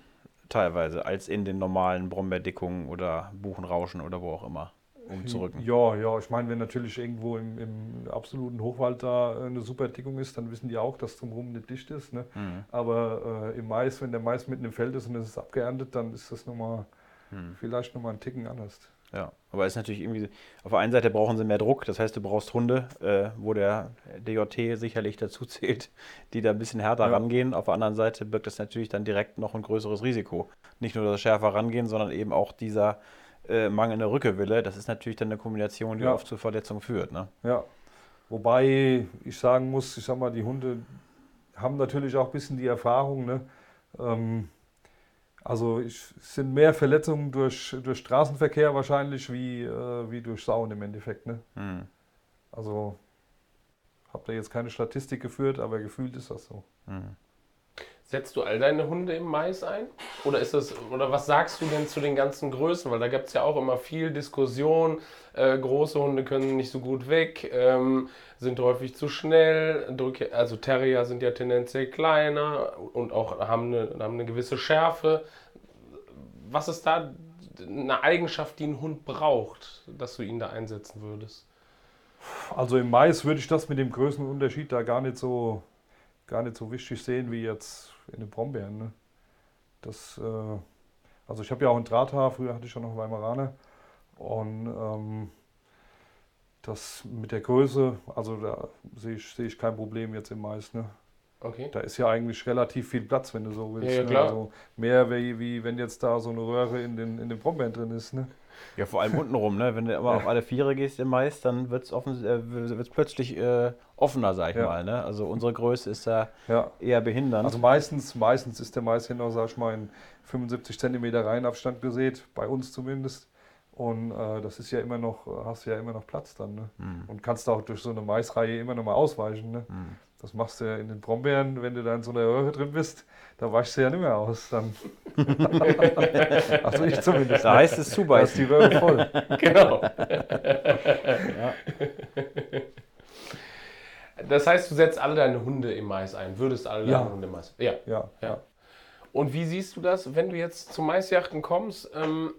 Speaker 2: teilweise, als in den normalen Brombeerdickungen oder Buchenrauschen oder wo auch immer, um zu rücken.
Speaker 3: Ja, ja, ich meine, wenn natürlich irgendwo im, im absoluten Hochwald da eine super Dickung ist, dann wissen die auch, dass drumherum nicht dicht ist. Ne?
Speaker 2: Mhm.
Speaker 3: Aber äh, im Mais, wenn der Mais mitten im Feld ist und es ist abgeerntet, dann ist das nochmal
Speaker 2: Hm.
Speaker 3: vielleicht nochmal einen Ticken anders.
Speaker 2: Ja, aber es ist natürlich irgendwie, auf der einen Seite brauchen sie mehr Druck, das heißt, du brauchst Hunde, äh, wo der DJT sicherlich dazu zählt, die da ein bisschen härter
Speaker 3: Ja.
Speaker 2: rangehen. Auf der anderen Seite birgt das natürlich dann direkt noch ein größeres Risiko. Nicht nur das schärfer rangehen, sondern eben auch dieser äh, mangelnde Rückewille. Das ist natürlich dann eine Kombination, die
Speaker 3: Ja.
Speaker 2: oft zu Verletzungen führt. Ne?
Speaker 3: Ja, wobei ich sagen muss, ich sag mal, die Hunde haben natürlich auch ein bisschen die Erfahrung. Ne? Ähm, also es sind mehr Verletzungen durch, durch Straßenverkehr wahrscheinlich wie, äh, wie durch Sauen im Endeffekt. Ne?
Speaker 2: Hm.
Speaker 3: Also habe da jetzt keine Statistik geführt, aber gefühlt ist das so.
Speaker 2: Hm.
Speaker 1: Setzt du all deine Hunde im Mais ein? Oder ist das, oder was sagst du denn zu den ganzen Größen? Weil da gibt es ja auch immer viel Diskussion. Äh, große Hunde können nicht so gut weg, ähm, sind häufig zu schnell. Drücke- Also Terrier sind ja tendenziell kleiner und auch haben eine, haben eine gewisse Schärfe. Was ist da eine Eigenschaft, die ein Hund braucht, dass du ihn da einsetzen würdest?
Speaker 3: Also im Mais würde ich das mit dem Größenunterschied da gar nicht so, gar nicht so wichtig sehen wie jetzt in den Brombeeren. Ne? Das, äh, also ich habe ja auch einen Drahthaar, früher hatte ich schon noch Weimaraner. Und ähm, das mit der Größe, also da sehe ich, sehe ich kein Problem jetzt im Mais. Ne?
Speaker 1: Okay.
Speaker 3: Da ist ja eigentlich relativ viel Platz, wenn du so willst.
Speaker 1: Ja, ja,
Speaker 3: ne? Also mehr wie, wie wenn jetzt da so eine Röhre in den, in den Brombeeren drin ist. Ne?
Speaker 2: Ja, vor allem untenrum, ne? wenn du immer auf alle Viere gehst im Mais, dann wird es äh, wird's plötzlich äh, offener, sag ich
Speaker 3: Ja.
Speaker 2: mal. Ne? Also unsere Größe ist da
Speaker 3: Ja.
Speaker 2: eher behindernd.
Speaker 3: Also meistens, meistens ist der Mais hier noch, sag ich mal, in 75 cm Reihenabstand gesät, bei uns zumindest. Und äh, das ist ja immer noch, äh, hast du ja immer noch Platz dann. Ne?
Speaker 2: Hm.
Speaker 3: Und kannst auch durch so eine Maisreihe immer noch mal ausweichen. Ne?
Speaker 2: Hm.
Speaker 3: Das machst du ja in den Brombeeren, wenn du da in so einer Röhre drin bist, da weichst du ja nicht mehr aus. Dann. also ich zumindest.
Speaker 2: Da heißt es
Speaker 3: da ist die
Speaker 2: zubeißen.
Speaker 3: Röhre voll.
Speaker 1: Genau.
Speaker 2: Ja.
Speaker 1: Das heißt, du setzt alle deine Hunde im Mais ein, würdest alle
Speaker 3: Ja.
Speaker 1: deine Hunde im Mais. Ja.
Speaker 3: Ja,
Speaker 1: Ja.
Speaker 3: ja.
Speaker 1: Und wie siehst du das, wenn du jetzt zu Maisjachten kommst? Ähm,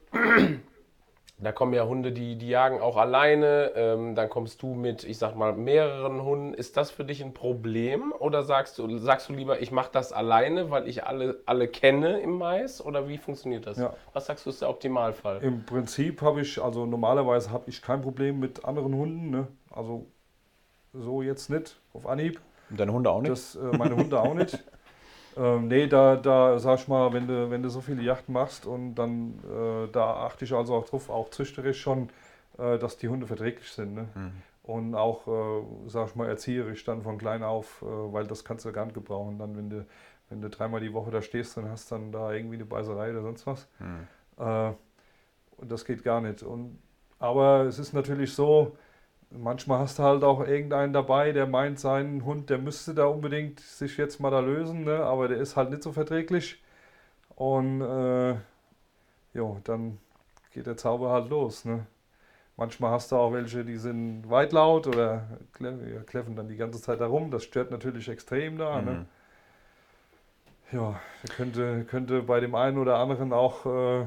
Speaker 1: da kommen ja Hunde, die, die jagen auch alleine. Ähm, dann kommst du mit, ich sag mal, mehreren Hunden. Ist das für dich ein Problem? Oder sagst du, sagst du lieber, ich mache das alleine, weil ich alle, alle kenne im Mais? Oder wie funktioniert das?
Speaker 3: Ja.
Speaker 1: Was sagst du, ist der Optimalfall?
Speaker 3: Im Prinzip habe ich, also normalerweise habe ich kein Problem mit anderen Hunden. Ne? Also so jetzt nicht auf Anhieb.
Speaker 2: Und deine Hunde auch nicht?
Speaker 3: Das, äh, meine Hunde auch nicht. Ähm, nee, da, da sag ich mal, wenn du, wenn du so viele Yachten machst und dann äh, da achte ich also auch drauf, auch züchterisch schon, äh, dass die Hunde verträglich sind. Ne?
Speaker 2: Hm.
Speaker 3: Und auch, äh, sag ich mal, erzieherisch dann von klein auf, äh, weil das kannst du gar nicht gebrauchen. Dann, wenn du, wenn du dreimal die Woche da stehst und hast dann da irgendwie eine Beißerei oder sonst was.
Speaker 2: Hm.
Speaker 3: Äh, und das geht gar nicht. Und, aber es ist natürlich so, manchmal hast du halt auch irgendeinen dabei, der meint, sein Hund, der müsste da unbedingt sich jetzt mal da lösen, ne? aber der ist halt nicht so verträglich. Und äh, jo, dann geht der Zauber halt los. Ne? Manchmal hast du auch welche, die sind weit laut oder ja, kläffen dann die ganze Zeit herum. Das stört natürlich extrem da. Ne?
Speaker 2: Mhm.
Speaker 3: Ja, da könnte, könnte bei dem einen oder anderen auch äh,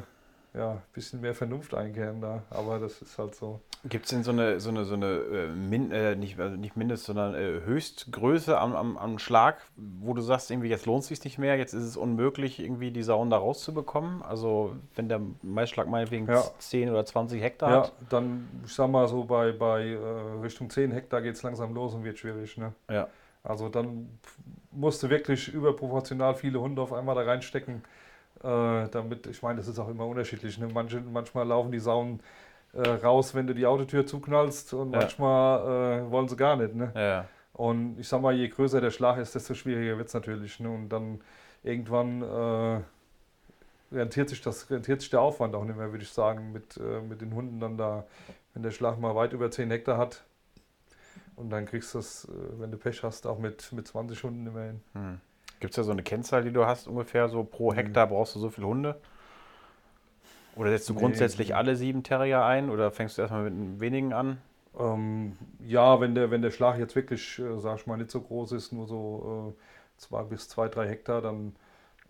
Speaker 3: ja, ein bisschen mehr Vernunft einkehren da. Aber das ist halt so.
Speaker 2: Gibt es denn so eine, so eine, so eine äh, Min, äh, nicht, also nicht Mindest, sondern äh, Höchstgröße am, am, am Schlag, wo du sagst, irgendwie jetzt lohnt es sich nicht mehr, jetzt ist es unmöglich, irgendwie die Sauen da rauszubekommen? Also wenn der Maisschlag meinetwegen
Speaker 3: Ja.
Speaker 2: 10 oder 20 Hektar
Speaker 3: Ja,
Speaker 2: hat?
Speaker 3: dann, ich sag mal so, bei, bei äh, Richtung 10 Hektar geht es langsam los und wird schwierig. Ne?
Speaker 2: Ja.
Speaker 3: Also dann musst du wirklich überproportional viele Hunde auf einmal da reinstecken, äh, damit, ich meine, das ist auch immer unterschiedlich. Ne? Manche, manchmal laufen die Sauen äh, raus, wenn du die Autotür zuknallst und
Speaker 2: Ja.
Speaker 3: manchmal äh, wollen sie gar nicht. Ne?
Speaker 2: Ja.
Speaker 3: Und ich sag mal, je größer der Schlag ist, desto schwieriger wird es natürlich. Ne? Und dann irgendwann äh, rentiert, sich das, rentiert sich der Aufwand auch nicht mehr, würde ich sagen, mit, äh, mit den Hunden dann da, wenn der Schlag mal weit über 10 Hektar hat. Und dann kriegst du das, wenn du Pech hast, auch mit, mit 20 Hunden immer hin.
Speaker 2: Hm. Gibt es da so eine Kennzahl, die du hast ungefähr, so pro
Speaker 3: Mhm.
Speaker 2: Hektar brauchst du so viele Hunde? Oder setzt du grundsätzlich alle sieben Terrier ein oder fängst du erstmal mit wenigen an?
Speaker 3: Ähm, ja, wenn der, wenn der Schlag jetzt wirklich, äh, sag ich mal, nicht so groß ist, nur so äh, zwei bis zwei, drei Hektar, dann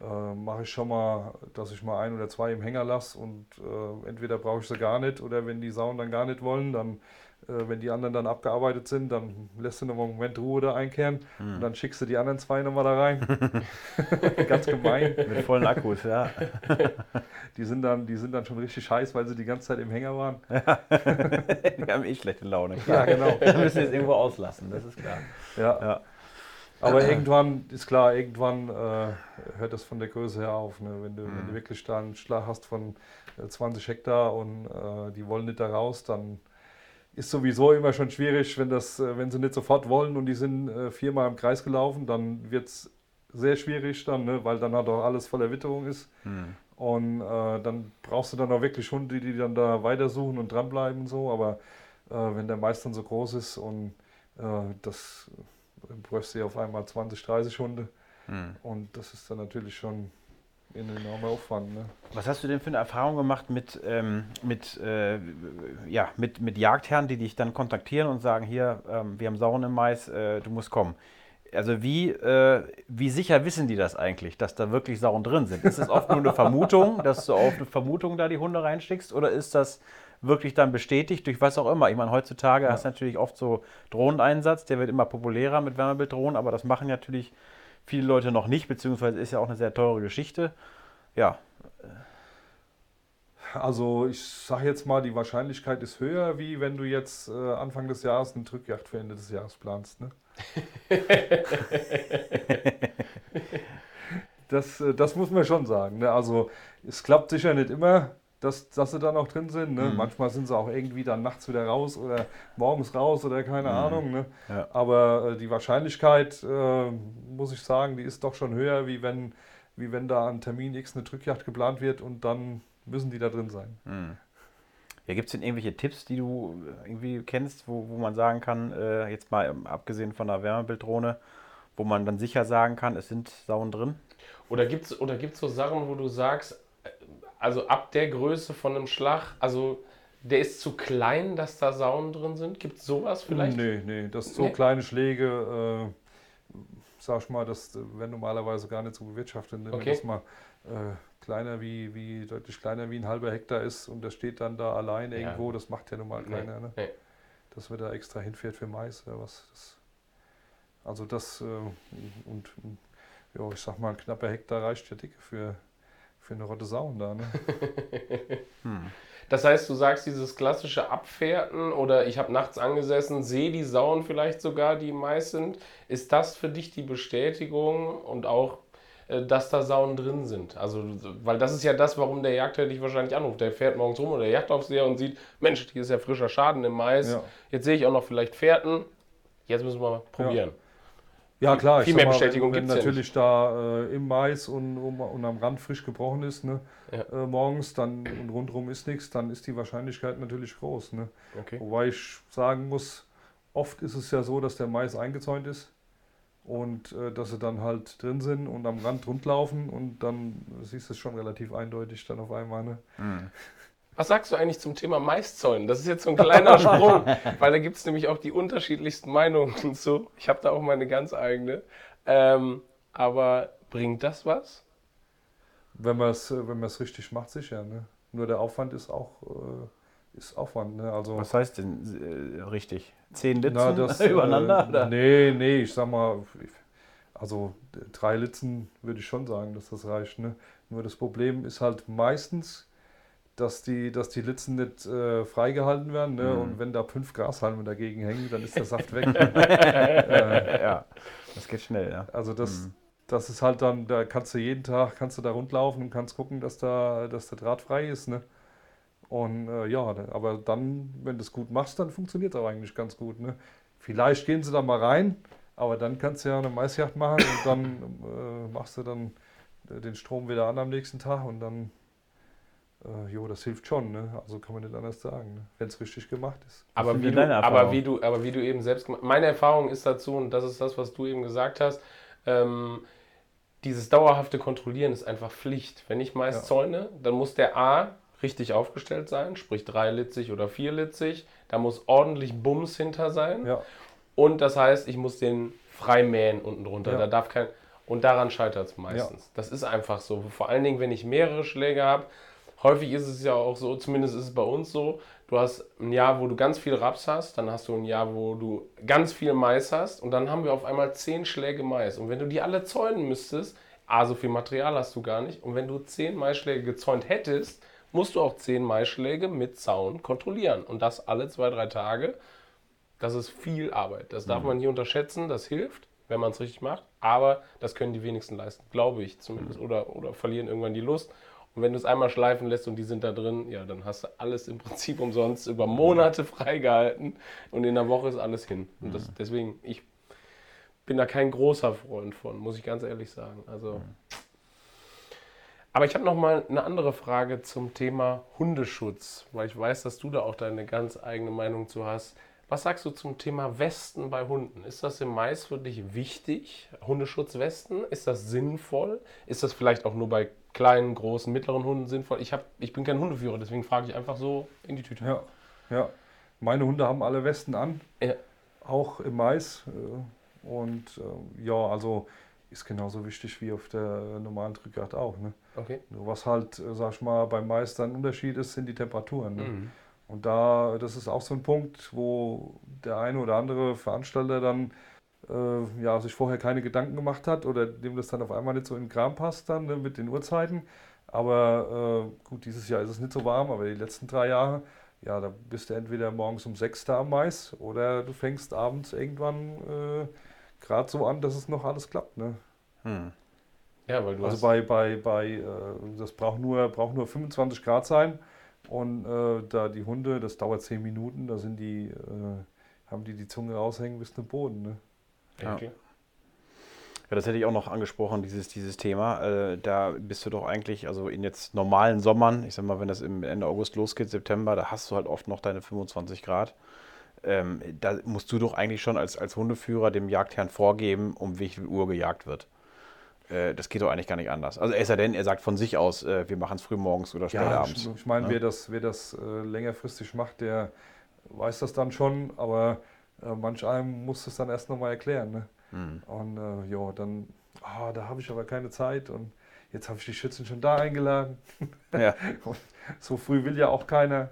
Speaker 3: äh, mache ich schon mal, dass ich mal ein oder zwei im Hänger lasse und äh, entweder brauche ich sie gar nicht oder wenn die Sauen dann gar nicht wollen, dann, äh, wenn die anderen dann abgearbeitet sind, dann lässt du noch mal einen Moment Ruhe da einkehren
Speaker 2: Hm.
Speaker 3: und dann schickst du die anderen zwei nochmal da rein. Ganz gemein.
Speaker 2: Mit vollen Akkus, ja.
Speaker 3: Die sind, dann, die sind dann schon richtig heiß, weil sie die ganze Zeit im Hänger waren.
Speaker 2: Die haben eh schlechte Laune.
Speaker 3: Ja, genau.
Speaker 2: Wir müssen jetzt irgendwo auslassen, das ist klar.
Speaker 3: Ja.
Speaker 2: Ja.
Speaker 3: Aber irgendwann ist klar, irgendwann äh, hört das von der Größe her auf. Ne? Wenn, du, wenn
Speaker 2: Mhm.
Speaker 3: du wirklich da einen Schlag hast von äh, 20 Hektar und äh, die wollen nicht da raus, dann ist sowieso immer schon schwierig, wenn, das, äh, wenn sie nicht sofort wollen und die sind äh, viermal im Kreis gelaufen, dann wird es sehr schwierig dann, ne? weil dann halt auch alles voller Witterung ist.
Speaker 2: Hm.
Speaker 3: Und äh, dann brauchst du dann auch wirklich Hunde, die dann da weitersuchen und dranbleiben und so. Aber äh, wenn der dann so groß ist und äh, das bräuchst du ja auf einmal 20, 30 Hunde.
Speaker 2: Hm.
Speaker 3: Und das ist dann natürlich schon ein enormer Aufwand. Ne?
Speaker 2: Was hast du denn für eine Erfahrung gemacht mit, ähm, mit, äh, ja, mit, mit Jagdherren, die dich dann kontaktieren und sagen, hier, ähm, wir haben Sauen im Mais, äh, du musst kommen. Also wie, äh, wie sicher wissen die das eigentlich, dass da wirklich Sauen drin sind? Ist es oft nur eine Vermutung, dass du auf eine Vermutung da die Hunde reinstickst oder ist das wirklich dann bestätigt durch was auch immer? Ich meine, heutzutage
Speaker 3: Ja.
Speaker 2: hast du natürlich oft so Drohneneinsatz, der wird immer populärer mit Wärmebilddrohnen, aber das machen natürlich viele Leute noch nicht, beziehungsweise ist ja auch eine sehr teure Geschichte. Ja,
Speaker 3: Also ich sage jetzt mal, die Wahrscheinlichkeit ist höher, wie wenn du jetzt äh, Anfang des Jahres eine Drückjagd für Ende des Jahres planst. Ne? das, äh, das muss man schon sagen. Ne? Also es klappt sicher nicht immer, dass, dass sie da noch drin sind. Ne?
Speaker 2: Mhm.
Speaker 3: Manchmal sind sie auch irgendwie dann nachts wieder raus oder morgens raus oder keine
Speaker 2: Mhm.
Speaker 3: Ahnung. Ne?
Speaker 2: Ja.
Speaker 3: Aber äh, die Wahrscheinlichkeit, äh, muss ich sagen, die ist doch schon höher, wie wenn, wie wenn da an Termin X eine Drückjagd geplant wird und dann müssen die da drin sein.
Speaker 2: Hm. Ja, gibt es denn irgendwelche Tipps, die du äh, irgendwie kennst, wo, wo man sagen kann, äh, jetzt mal ähm, abgesehen von der Wärmebilddrohne, wo man dann sicher sagen kann, es sind Sauen drin?
Speaker 1: Oder gibt es oder gibt's so Sachen, wo du sagst, also ab der Größe von einem Schlag, also der ist zu klein, dass da Sauen drin sind? Gibt es sowas vielleicht?
Speaker 3: Nee, nee, das so
Speaker 1: Nee?
Speaker 3: kleine Schläge, äh, sag ich mal, das werden normalerweise gar nicht so bewirtschaftet. Wenn
Speaker 1: Okay.
Speaker 3: das mal äh, kleiner wie, wie, deutlich kleiner wie ein halber Hektar ist und das steht dann da allein
Speaker 1: Ja.
Speaker 3: irgendwo, das macht ja normal
Speaker 1: Nee,
Speaker 3: keiner. Ne?
Speaker 1: nee.
Speaker 3: Dass wir da extra hinfährt für Mais oder was. Das, also das äh, und und, ja, ich sag mal, ein knapper Hektar reicht ja dicke für, für eine rotte Sauen da. Ne?
Speaker 2: Hm.
Speaker 1: Das heißt, du sagst dieses klassische Abfährten oder ich habe nachts angesessen, sehe die Sauen vielleicht sogar, die im Mais sind. Ist das für dich die Bestätigung und auch, äh, dass da Sauen drin sind? Also, weil das ist ja das, warum der Jagdherr dich wahrscheinlich anruft. Der fährt morgens rum oder der Jagdaufseher und sieht, Mensch, hier ist ja frischer Schaden im Mais.
Speaker 3: Ja.
Speaker 1: Jetzt sehe ich auch noch vielleicht Fährten. Jetzt müssen wir mal probieren.
Speaker 3: Ja klar,
Speaker 1: viel
Speaker 3: ich
Speaker 1: mehr
Speaker 3: mal,
Speaker 1: Bestätigung gibt's ja
Speaker 3: natürlich da äh, im Mais und, um, und am Rand frisch gebrochen ist, ne,
Speaker 1: Ja.
Speaker 3: äh, morgens, dann und rundherum ist nichts, dann ist die Wahrscheinlichkeit natürlich groß. Ne?
Speaker 1: Okay.
Speaker 3: Wobei ich sagen muss, oft ist es ja so, dass der Mais eingezäunt ist und äh, dass sie dann halt drin sind und am Rand rundlaufen und dann siehst du es schon relativ eindeutig dann auf einmal. Ne?
Speaker 1: Was sagst du eigentlich zum Thema Maiszäunen? Das ist jetzt so ein kleiner Sprung, weil da gibt es nämlich auch die unterschiedlichsten Meinungen zu. Ich habe da auch meine ganz eigene. Ähm, aber bringt das was?
Speaker 3: Wenn man es wenn man's richtig macht, sicher. Ne? Nur der Aufwand ist auch äh, ist Aufwand. Ne? Also,
Speaker 2: Was heißt denn äh, richtig? Zehn Litzen
Speaker 3: Na, das,
Speaker 2: übereinander?
Speaker 3: Äh,
Speaker 2: oder?
Speaker 3: nee, nee, ich sag mal, also äh, drei Litzen würde ich schon sagen, dass das reicht. Ne? Nur das Problem ist halt meistens, dass die, dass die Litzen nicht äh, freigehalten werden. Ne?
Speaker 2: Mhm.
Speaker 3: Und wenn da fünf Grashalme dagegen hängen, dann ist der Saft weg. äh,
Speaker 2: Ja, das geht schnell, ja.
Speaker 3: also das,
Speaker 2: Mhm.
Speaker 3: das ist halt dann, da kannst du jeden Tag, kannst du da rundlaufen und kannst gucken, dass da, dass der Draht frei ist. Ne? Und äh, ja, aber dann, wenn du es gut machst, dann funktioniert es auch eigentlich ganz gut. Ne? Vielleicht gehen sie da mal rein, aber dann kannst du ja eine Maisjagd machen und dann äh, machst du dann den Strom wieder an am nächsten Tag und dann, äh, jo, das hilft schon. Ne? Also kann man nicht anders sagen, ne? wenn es richtig gemacht ist.
Speaker 1: Aber wie,
Speaker 2: denn
Speaker 1: du,
Speaker 2: deine
Speaker 1: aber, wie du, aber wie du eben selbst gemacht Meine Erfahrung ist dazu, und das ist das, was du eben gesagt hast, ähm, dieses dauerhafte Kontrollieren ist einfach Pflicht. Wenn ich meist
Speaker 3: Ja.
Speaker 1: zäune, dann muss der A richtig aufgestellt sein, sprich dreilitzig oder vierlitzig. Da muss ordentlich Bums hinter sein.
Speaker 3: Ja,
Speaker 1: Und das heißt, ich muss den frei mähen unten drunter.
Speaker 3: Ja.
Speaker 1: Da darf kein. Und daran scheitert es meistens. Das ist einfach so. Vor allen Dingen, wenn ich mehrere Schläge habe. Häufig ist es ja auch so, zumindest ist es bei uns so, du hast ein Jahr, wo du ganz viel Raps hast, dann hast du ein Jahr, wo du ganz viel Mais hast und dann haben wir auf einmal zehn Schläge Mais. Und wenn du die alle zäunen müsstest, A, so viel Material hast du gar nicht. Und wenn du zehn Maisschläge gezäunt hättest, musst du auch zehn Maisschläge mit Zaun kontrollieren. Und das alle zwei, drei Tage. Das ist viel Arbeit. Das darf man hier unterschätzen. Das hilft, wenn man es richtig macht. Aber das können die wenigsten leisten, glaube ich zumindest. Oder, oder verlieren irgendwann die Lust. Und wenn du es einmal schleifen lässt und die sind da drin, ja, dann hast du alles im Prinzip umsonst über Monate freigehalten und in der Woche ist alles hin. Und das, deswegen, ich bin da kein großer Freund von, muss ich ganz ehrlich sagen. Also. Aber ich habe noch mal eine andere Frage zum Thema Hundeschutz, weil ich weiß, dass du da auch deine ganz eigene Meinung zu hast. Was sagst du zum Thema Westen bei Hunden? Ist das im Mais für dich wichtig? Hundeschutzwesten? Ist das sinnvoll? Ist das vielleicht auch nur bei kleinen, großen, mittleren Hunden sinnvoll? Ich, hab, ich bin kein Hundeführer, deswegen frage ich einfach so in die Tüte.
Speaker 3: ja, ja. Meine Hunde haben alle Westen an.
Speaker 1: Ja.
Speaker 3: auch im Mais. äh, Und äh, ja, also ist genauso wichtig wie auf der normalen Drückjagd auch. Ne?
Speaker 1: Okay.
Speaker 3: Nur was halt, äh, sag ich mal, beim Mais dann ein Unterschied ist, sind die Temperaturen. Ne?
Speaker 1: Mhm.
Speaker 3: Und da, das ist auch so ein Punkt, wo der eine oder andere Veranstalter dann äh, ja, sich vorher keine Gedanken gemacht hat oder dem das dann auf einmal nicht so in den Kram passt dann ne, mit den Uhrzeiten. Aber äh, gut, dieses Jahr ist es nicht so warm, aber die letzten drei Jahre, ja, da bist du entweder morgens um sechs da am Mais oder du fängst abends irgendwann äh, gerade so an, dass es noch alles klappt. Ne?
Speaker 2: Hm.
Speaker 1: Ja, weil du
Speaker 3: Also
Speaker 1: hast,
Speaker 3: bei, bei, bei äh, das braucht nur, braucht nur 25 Grad sein. Und äh, da die Hunde, das dauert 10 Minuten, da sind die, äh, haben die die Zunge raushängen bis zum Boden. Ne?
Speaker 1: Ja.
Speaker 2: Ja, das hätte ich auch noch angesprochen, dieses, dieses Thema. Äh, da bist du doch eigentlich, also in jetzt normalen Sommern, ich sag mal, wenn das im Ende August losgeht, September, da hast du halt oft noch deine 25 Grad. Ähm, da musst du doch eigentlich schon als, als Hundeführer dem Jagdherrn vorgeben, um wie viel Uhr gejagt wird. Äh, das geht doch eigentlich gar nicht anders. Also es sei denn, er sagt von sich aus, äh, wir machen es früh morgens oder spät abends.
Speaker 3: ich, ich meine,
Speaker 2: ne?
Speaker 3: wer das, wer das äh, längerfristig macht, der weiß das dann schon, aber äh, manch einem muss es dann erst nochmal erklären. Ne?
Speaker 2: Hm.
Speaker 3: Und äh, ja, dann, ah, da habe ich aber keine Zeit und jetzt habe ich die Schützen schon da eingeladen.
Speaker 2: Ja.
Speaker 3: Und so früh will ja auch keiner.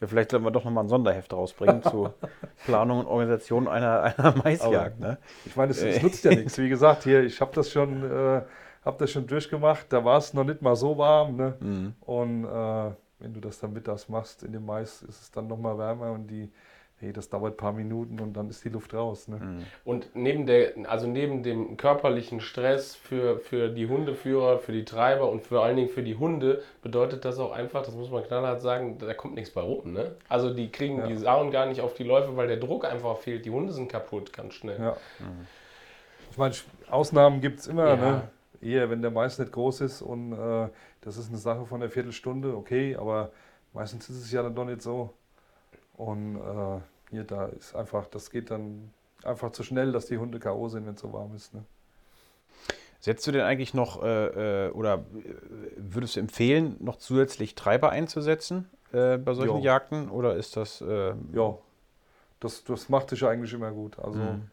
Speaker 2: ja, vielleicht sollten wir doch nochmal ein Sonderheft rausbringen zu Planung und Organisation einer, einer Maisjagd. Ne?
Speaker 3: Ich meine, es, es nutzt ja nichts. Wie gesagt, hier, ich habe das schon, äh, habe das schon durchgemacht. Da war es noch nicht mal so warm. Ne?
Speaker 2: Mhm.
Speaker 3: Und äh, wenn du das dann mittags machst in dem Mais, ist es dann nochmal wärmer und die, hey, das dauert ein paar Minuten und dann ist die Luft raus. Ne?
Speaker 2: Mhm.
Speaker 1: Und neben der, also neben dem körperlichen Stress für, für die Hundeführer, für die Treiber und vor allen Dingen für die Hunde, bedeutet das auch einfach, das muss man knallhart sagen, da kommt nichts bei rum. Ne? Also die kriegen
Speaker 3: Ja.
Speaker 1: die Sauen gar nicht auf die Läufe, weil der Druck einfach fehlt. Die Hunde sind kaputt ganz schnell.
Speaker 3: Ja. Ich meine, Ausnahmen gibt es immer,
Speaker 1: Ja.
Speaker 3: ne? Eher, wenn der Mais nicht groß ist und äh, das ist eine Sache von einer Viertelstunde, okay, aber meistens ist es ja dann doch nicht so. Und äh, hier, da ist einfach, das geht dann einfach zu schnell, dass die Hunde K.O. sind, wenn es so warm ist. Ne?
Speaker 2: Setzt du denn eigentlich noch äh, äh, oder äh, würdest du empfehlen, noch zusätzlich Treiber einzusetzen äh, bei solchen
Speaker 3: Jo.
Speaker 2: Jagden? Oder ist das. Äh,
Speaker 3: Ja, das, das macht sich eigentlich immer gut. Also
Speaker 2: Mhm.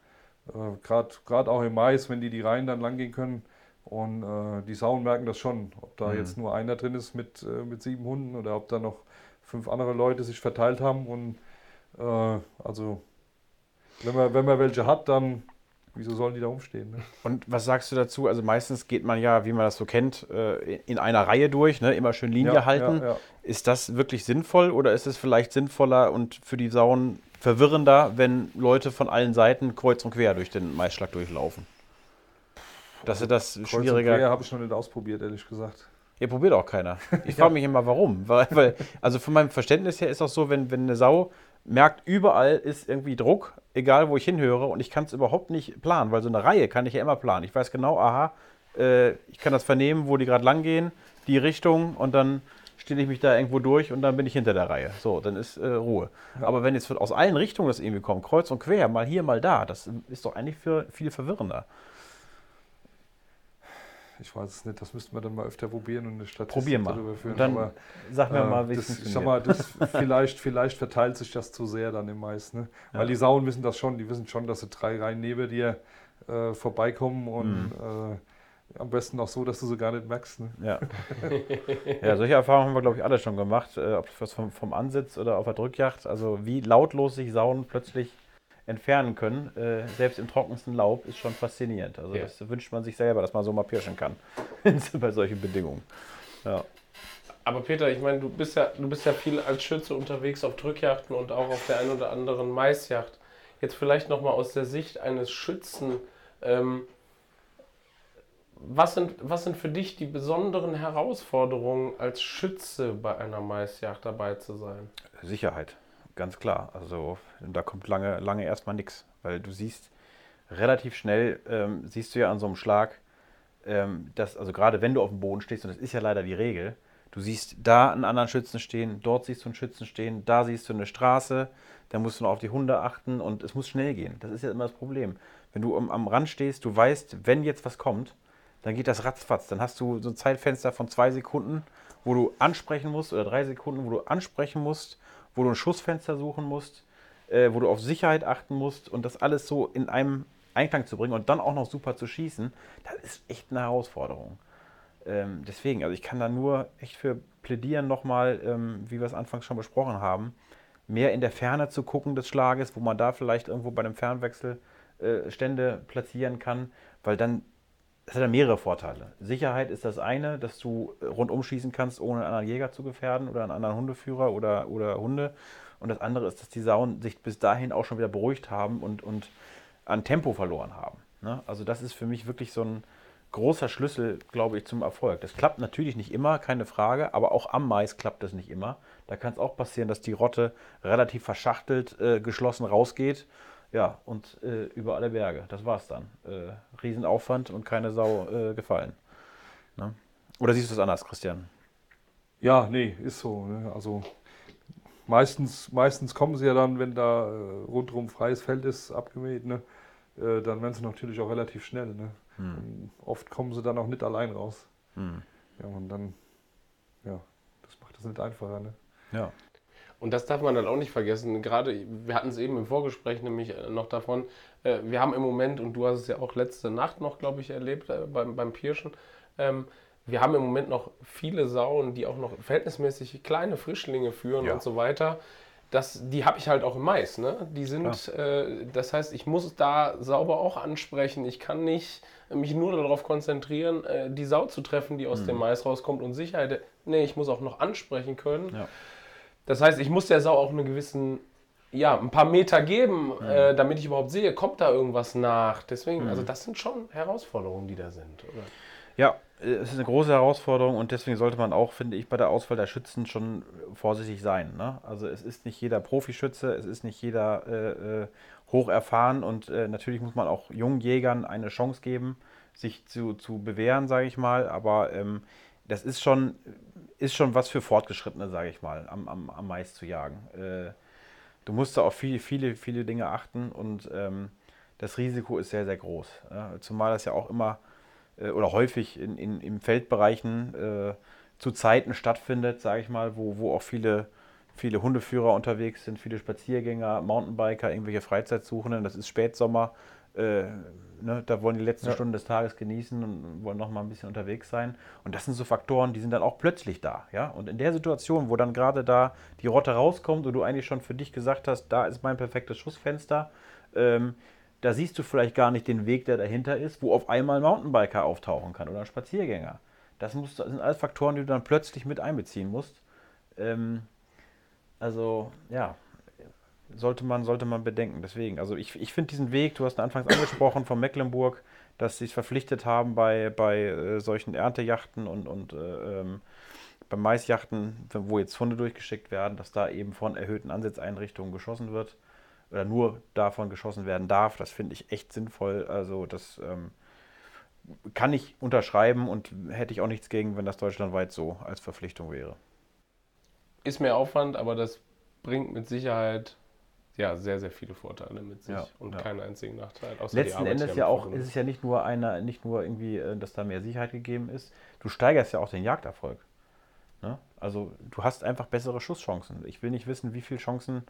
Speaker 3: äh, gerade auch im Mais, wenn die die Reihen dann lang gehen können. Und äh, die Sauen merken das schon, ob da
Speaker 2: Mhm.
Speaker 3: jetzt nur einer drin ist mit, mit sieben Hunden oder ob da noch fünf andere Leute sich verteilt haben. Und äh, also, wenn man, wenn man welche hat, dann wieso sollen die da rumstehen? Ne?
Speaker 2: Und was sagst du dazu? Also meistens geht man ja, wie man das so kennt, äh, in einer Reihe durch, ne? immer schön Linie
Speaker 3: Ja,
Speaker 2: halten.
Speaker 3: Ja, ja.
Speaker 2: Ist das wirklich sinnvoll oder ist es vielleicht sinnvoller und für die Sauen verwirrender, wenn Leute von allen Seiten kreuz und quer durch den Maisschlag durchlaufen? Dass sie das
Speaker 3: Kreuz
Speaker 2: schwieriger.
Speaker 3: und quer habe ich noch nicht ausprobiert, ehrlich gesagt.
Speaker 2: Ja, probiert auch keiner. Ich frage mich immer, warum. Weil, weil, also von meinem Verständnis her ist auch so, wenn, wenn eine Sau merkt, überall ist irgendwie Druck, egal wo ich hinhöre, und ich kann es überhaupt nicht planen, weil so eine Reihe kann ich ja immer planen. Ich weiß genau, aha, äh, ich kann das vernehmen, wo die gerade lang gehen, die Richtung, und dann stelle ich mich da irgendwo durch und dann bin ich hinter der Reihe. So, dann ist äh, Ruhe. Aber wenn jetzt aus allen Richtungen das irgendwie kommt, kreuz und quer, mal hier, mal da, das ist doch eigentlich für viel verwirrender.
Speaker 3: Ich weiß es nicht, das müssten wir dann mal öfter probieren und eine Statistik
Speaker 2: Probieren mal.
Speaker 3: darüber führen.
Speaker 2: Und dann
Speaker 3: aber,
Speaker 2: sag mir
Speaker 3: äh,
Speaker 2: mal, wie es
Speaker 3: das, ich
Speaker 2: funktioniert.
Speaker 3: sag mal, das, vielleicht, vielleicht verteilt sich das zu sehr dann im Mais. Ne?
Speaker 2: Ja.
Speaker 3: Weil die Sauen wissen das schon, die wissen schon, dass sie drei Reihen neben dir äh, vorbeikommen und
Speaker 2: Mhm.
Speaker 3: äh, am besten auch so, dass du sie gar nicht merkst. Ne?
Speaker 2: Ja. ja, solche Erfahrungen haben wir, glaube ich, alle schon gemacht. Äh, ob das vom, vom Ansitz oder auf der Drückjagd. Also wie lautlos sich Sauen plötzlich entfernen können, äh, selbst im trockensten Laub, ist schon faszinierend. Also
Speaker 1: Ja.
Speaker 2: das wünscht man sich selber, dass man so mal pirschen kann bei solchen Bedingungen. Ja.
Speaker 1: Aber Peter, ich meine, du bist ja, du bist ja viel als Schütze unterwegs auf Drückjachten und auch auf der einen oder anderen Maisjacht. Jetzt vielleicht nochmal aus der Sicht eines Schützen. Ähm, was, sind, was sind für dich die besonderen Herausforderungen als Schütze bei einer Maisjacht dabei zu sein?
Speaker 2: Sicherheit, ganz klar. Also da kommt lange, lange erstmal nichts, weil du siehst relativ schnell, ähm, siehst du ja an so einem Schlag, ähm, dass, also gerade wenn du auf dem Boden stehst, und das ist ja leider die Regel, du siehst da einen anderen Schützen stehen, dort siehst du einen Schützen stehen, da siehst du eine Straße, da musst du noch auf die Hunde achten und es muss schnell gehen. Das ist ja immer das Problem. Wenn du am, am Rand stehst, du weißt, wenn jetzt was kommt, dann geht das ratzfatz. Dann hast du so ein Zeitfenster von zwei Sekunden, wo du ansprechen musst, oder drei Sekunden, wo du ansprechen musst, wo du ein Schussfenster suchen musst, äh, wo du auf Sicherheit achten musst und das alles so in einem Einklang zu bringen und dann auch noch super zu schießen, das ist echt eine Herausforderung. Ähm, deswegen, also ich kann da nur echt für plädieren nochmal, ähm, wie wir es anfangs schon besprochen haben, mehr in der Ferne zu gucken des Schlages, wo man da vielleicht irgendwo bei einem Fernwechsel äh, Stände platzieren kann, weil dann das hat ja mehrere Vorteile. Sicherheit ist das eine, dass du rundum schießen kannst, ohne einen anderen Jäger zu gefährden oder einen anderen Hundeführer oder, oder Hunde. Und das andere ist, dass die Sauen sich bis dahin auch schon wieder beruhigt haben und, und an Tempo verloren haben. Ne? Also das ist für mich wirklich so ein großer Schlüssel, glaube ich, zum Erfolg. Das klappt natürlich nicht immer, keine Frage, aber auch am Mais klappt das nicht immer. Da kann es auch passieren, dass die Rotte relativ verschachtelt, äh, geschlossen rausgeht. Ja, und äh, über alle Berge. Das war's dann. Äh, Riesenaufwand und keine Sau äh, gefallen. Ne? Oder siehst du das anders, Christian?
Speaker 3: Ja, nee, ist so. Ne? Also meistens, meistens kommen sie ja dann, wenn da äh, rundherum freies Feld ist, abgemäht, ne? äh, dann werden sie natürlich auch relativ schnell. Ne? Und Oft kommen sie dann auch nicht allein raus.
Speaker 2: Hm.
Speaker 3: Ja, und dann, ja, das macht das nicht einfacher. Ne?
Speaker 2: Ja.
Speaker 1: Und das darf man dann auch nicht vergessen. Gerade, wir hatten es eben im Vorgespräch nämlich äh, noch davon, äh, wir haben im Moment, und du hast es ja auch letzte Nacht noch, glaube ich, erlebt äh, beim, beim Pirschen, ähm, wir haben im Moment noch viele Sauen, die auch noch verhältnismäßig kleine Frischlinge führen
Speaker 2: Ja.
Speaker 1: und so weiter. Das, die habe ich halt auch im Mais. Ne? Die sind, äh, das heißt, ich muss da sauber auch ansprechen. Ich kann nicht mich nur darauf konzentrieren, äh, die Sau zu treffen, die aus dem Mais rauskommt und Sicherheit. Nee, ich muss auch noch ansprechen können.
Speaker 2: Ja.
Speaker 1: Das heißt, ich muss der Sau auch einen gewissen, ja, ein paar Meter geben, äh, damit ich überhaupt sehe, kommt da irgendwas nach. Deswegen, also das sind schon Herausforderungen, die da sind, oder?
Speaker 2: Ja, es ist eine große Herausforderung und deswegen sollte man auch, finde ich, bei der Auswahl der Schützen schon vorsichtig sein. Ne? Also es ist nicht jeder Profischütze, es ist nicht jeder äh, äh hoch erfahren und äh, natürlich muss man auch jungen Jägern eine Chance geben, sich zu, zu bewähren, sage ich mal. Aber ähm, das ist schon, ist schon was für Fortgeschrittene, sage ich mal, am, am, am Mais zu jagen. Äh, du musst da auf viele, viele, viele Dinge achten und ähm, das Risiko ist sehr, sehr groß. Ja? Zumal das ja auch immer äh, oder häufig in, in, in Feldbereichen äh, zu Zeiten stattfindet, sage ich mal, wo, wo auch viele, viele Hundeführer unterwegs sind, viele Spaziergänger, Mountainbiker, irgendwelche Freizeitsuchenden. Das ist Spätsommer. Äh, ne, da wollen die letzten ja. Stunden des Tages genießen und wollen noch mal ein bisschen unterwegs sein. Und das sind so Faktoren, die sind dann auch plötzlich da. Ja? Und in der Situation, wo dann gerade da die Rotte rauskommt und du eigentlich schon für dich gesagt hast, da ist mein perfektes Schussfenster, ähm, da siehst du vielleicht gar nicht den Weg, der dahinter ist, wo auf einmal ein Mountainbiker auftauchen kann oder ein Spaziergänger. Das, musst, das sind alles Faktoren, die du dann plötzlich mit einbeziehen musst. Ähm, also, ja, sollte man, sollte man bedenken. Deswegen, also ich, ich finde diesen Weg, du hast anfangs angesprochen von Mecklenburg, dass sie es verpflichtet haben bei, bei äh, solchen Erntejachten und, und äh, ähm, bei Maisjachten, wo jetzt Hunde durchgeschickt werden, dass da eben von erhöhten Ansitzeinrichtungen geschossen wird oder nur davon geschossen werden darf. Das finde ich echt sinnvoll. Also das ähm, kann ich unterschreiben und hätte ich auch nichts gegen, wenn das deutschlandweit so als Verpflichtung wäre.
Speaker 1: Ist mehr Aufwand, aber das bringt mit Sicherheit ja, sehr, sehr viele Vorteile mit sich
Speaker 2: ja,
Speaker 1: und
Speaker 2: ja.
Speaker 1: keinen einzigen Nachteil.
Speaker 2: Letzten Endes ja auch, ist es ja nicht nur einer, nicht nur irgendwie, äh, dass da mehr Sicherheit gegeben ist. Du steigerst ja auch den Jagderfolg. Ne? Also du hast einfach bessere Schusschancen. Ich will nicht wissen, wie viele Chancen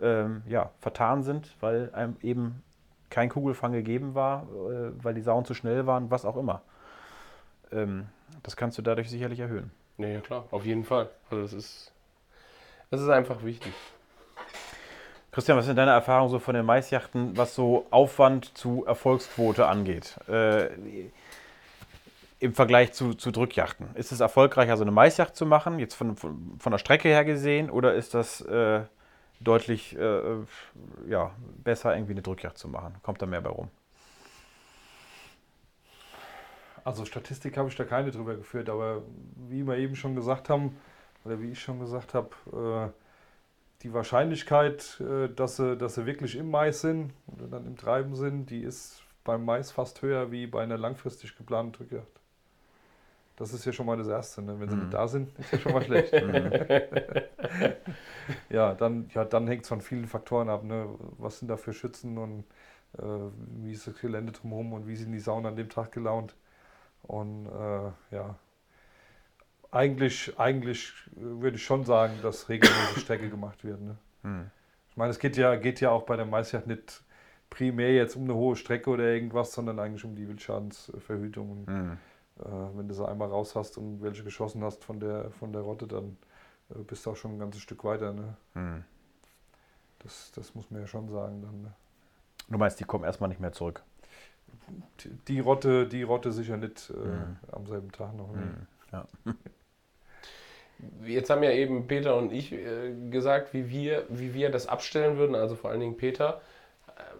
Speaker 2: ähm, ja, vertan sind, weil einem eben kein Kugelfang gegeben war, äh, weil die Sauen zu schnell waren, was auch immer. Ähm, das kannst du dadurch sicherlich erhöhen.
Speaker 1: Ja, ja, klar, auf jeden Fall. Also das ist, das ist einfach wichtig.
Speaker 2: Christian, was sind deine Erfahrungen so von den Maisjachten, was so Aufwand zu Erfolgsquote angeht? Äh, Im Vergleich zu, zu Drückjachten. Ist es erfolgreicher, so eine Maisjacht zu machen, jetzt von, von, von der Strecke her gesehen, oder ist das äh, deutlich äh, ja, besser, irgendwie eine Drückjagd zu machen. Kommt da mehr bei rum.
Speaker 3: Also Statistik habe ich da keine drüber geführt, aber wie wir eben schon gesagt haben, oder wie ich schon gesagt habe, äh, die Wahrscheinlichkeit, äh, dass, sie, dass sie wirklich im Mais sind oder dann im Treiben sind, die ist beim Mais fast höher wie bei einer langfristig geplanten Drückjagd. Das ist ja schon mal das Erste. Ne? Wenn sie mhm. nicht da sind, ist ja schon mal schlecht. Mhm. ja, dann, ja, dann hängt es von vielen Faktoren ab. Ne? Was sind da für Schützen und äh, wie ist das Gelände drumherum und wie sind die Saunen an dem Tag gelaunt. Und äh, ja, eigentlich, eigentlich würde ich schon sagen, dass regelmäßig Strecke gemacht wird. Ne? Mhm. Ich meine, es geht ja, geht ja auch bei der Maisjagd nicht primär jetzt um eine hohe Strecke oder irgendwas, sondern eigentlich um die Wildschadensverhütung. Und, mhm äh, wenn du sie einmal raus hast und welche geschossen hast von der, von der Rotte, dann äh, bist du auch schon ein ganzes Stück weiter. Ne? Hm. Das, das muss man ja schon sagen dann. Ne?
Speaker 2: Du meinst, die kommen erstmal nicht mehr zurück?
Speaker 3: Die, die Rotte, die Rotte sicher nicht äh, hm. am selben Tag noch. Ne? Hm.
Speaker 1: Ja. Jetzt haben ja eben Peter und ich äh, gesagt, wie wir, wie wir das abstellen würden, also vor allen Dingen Peter.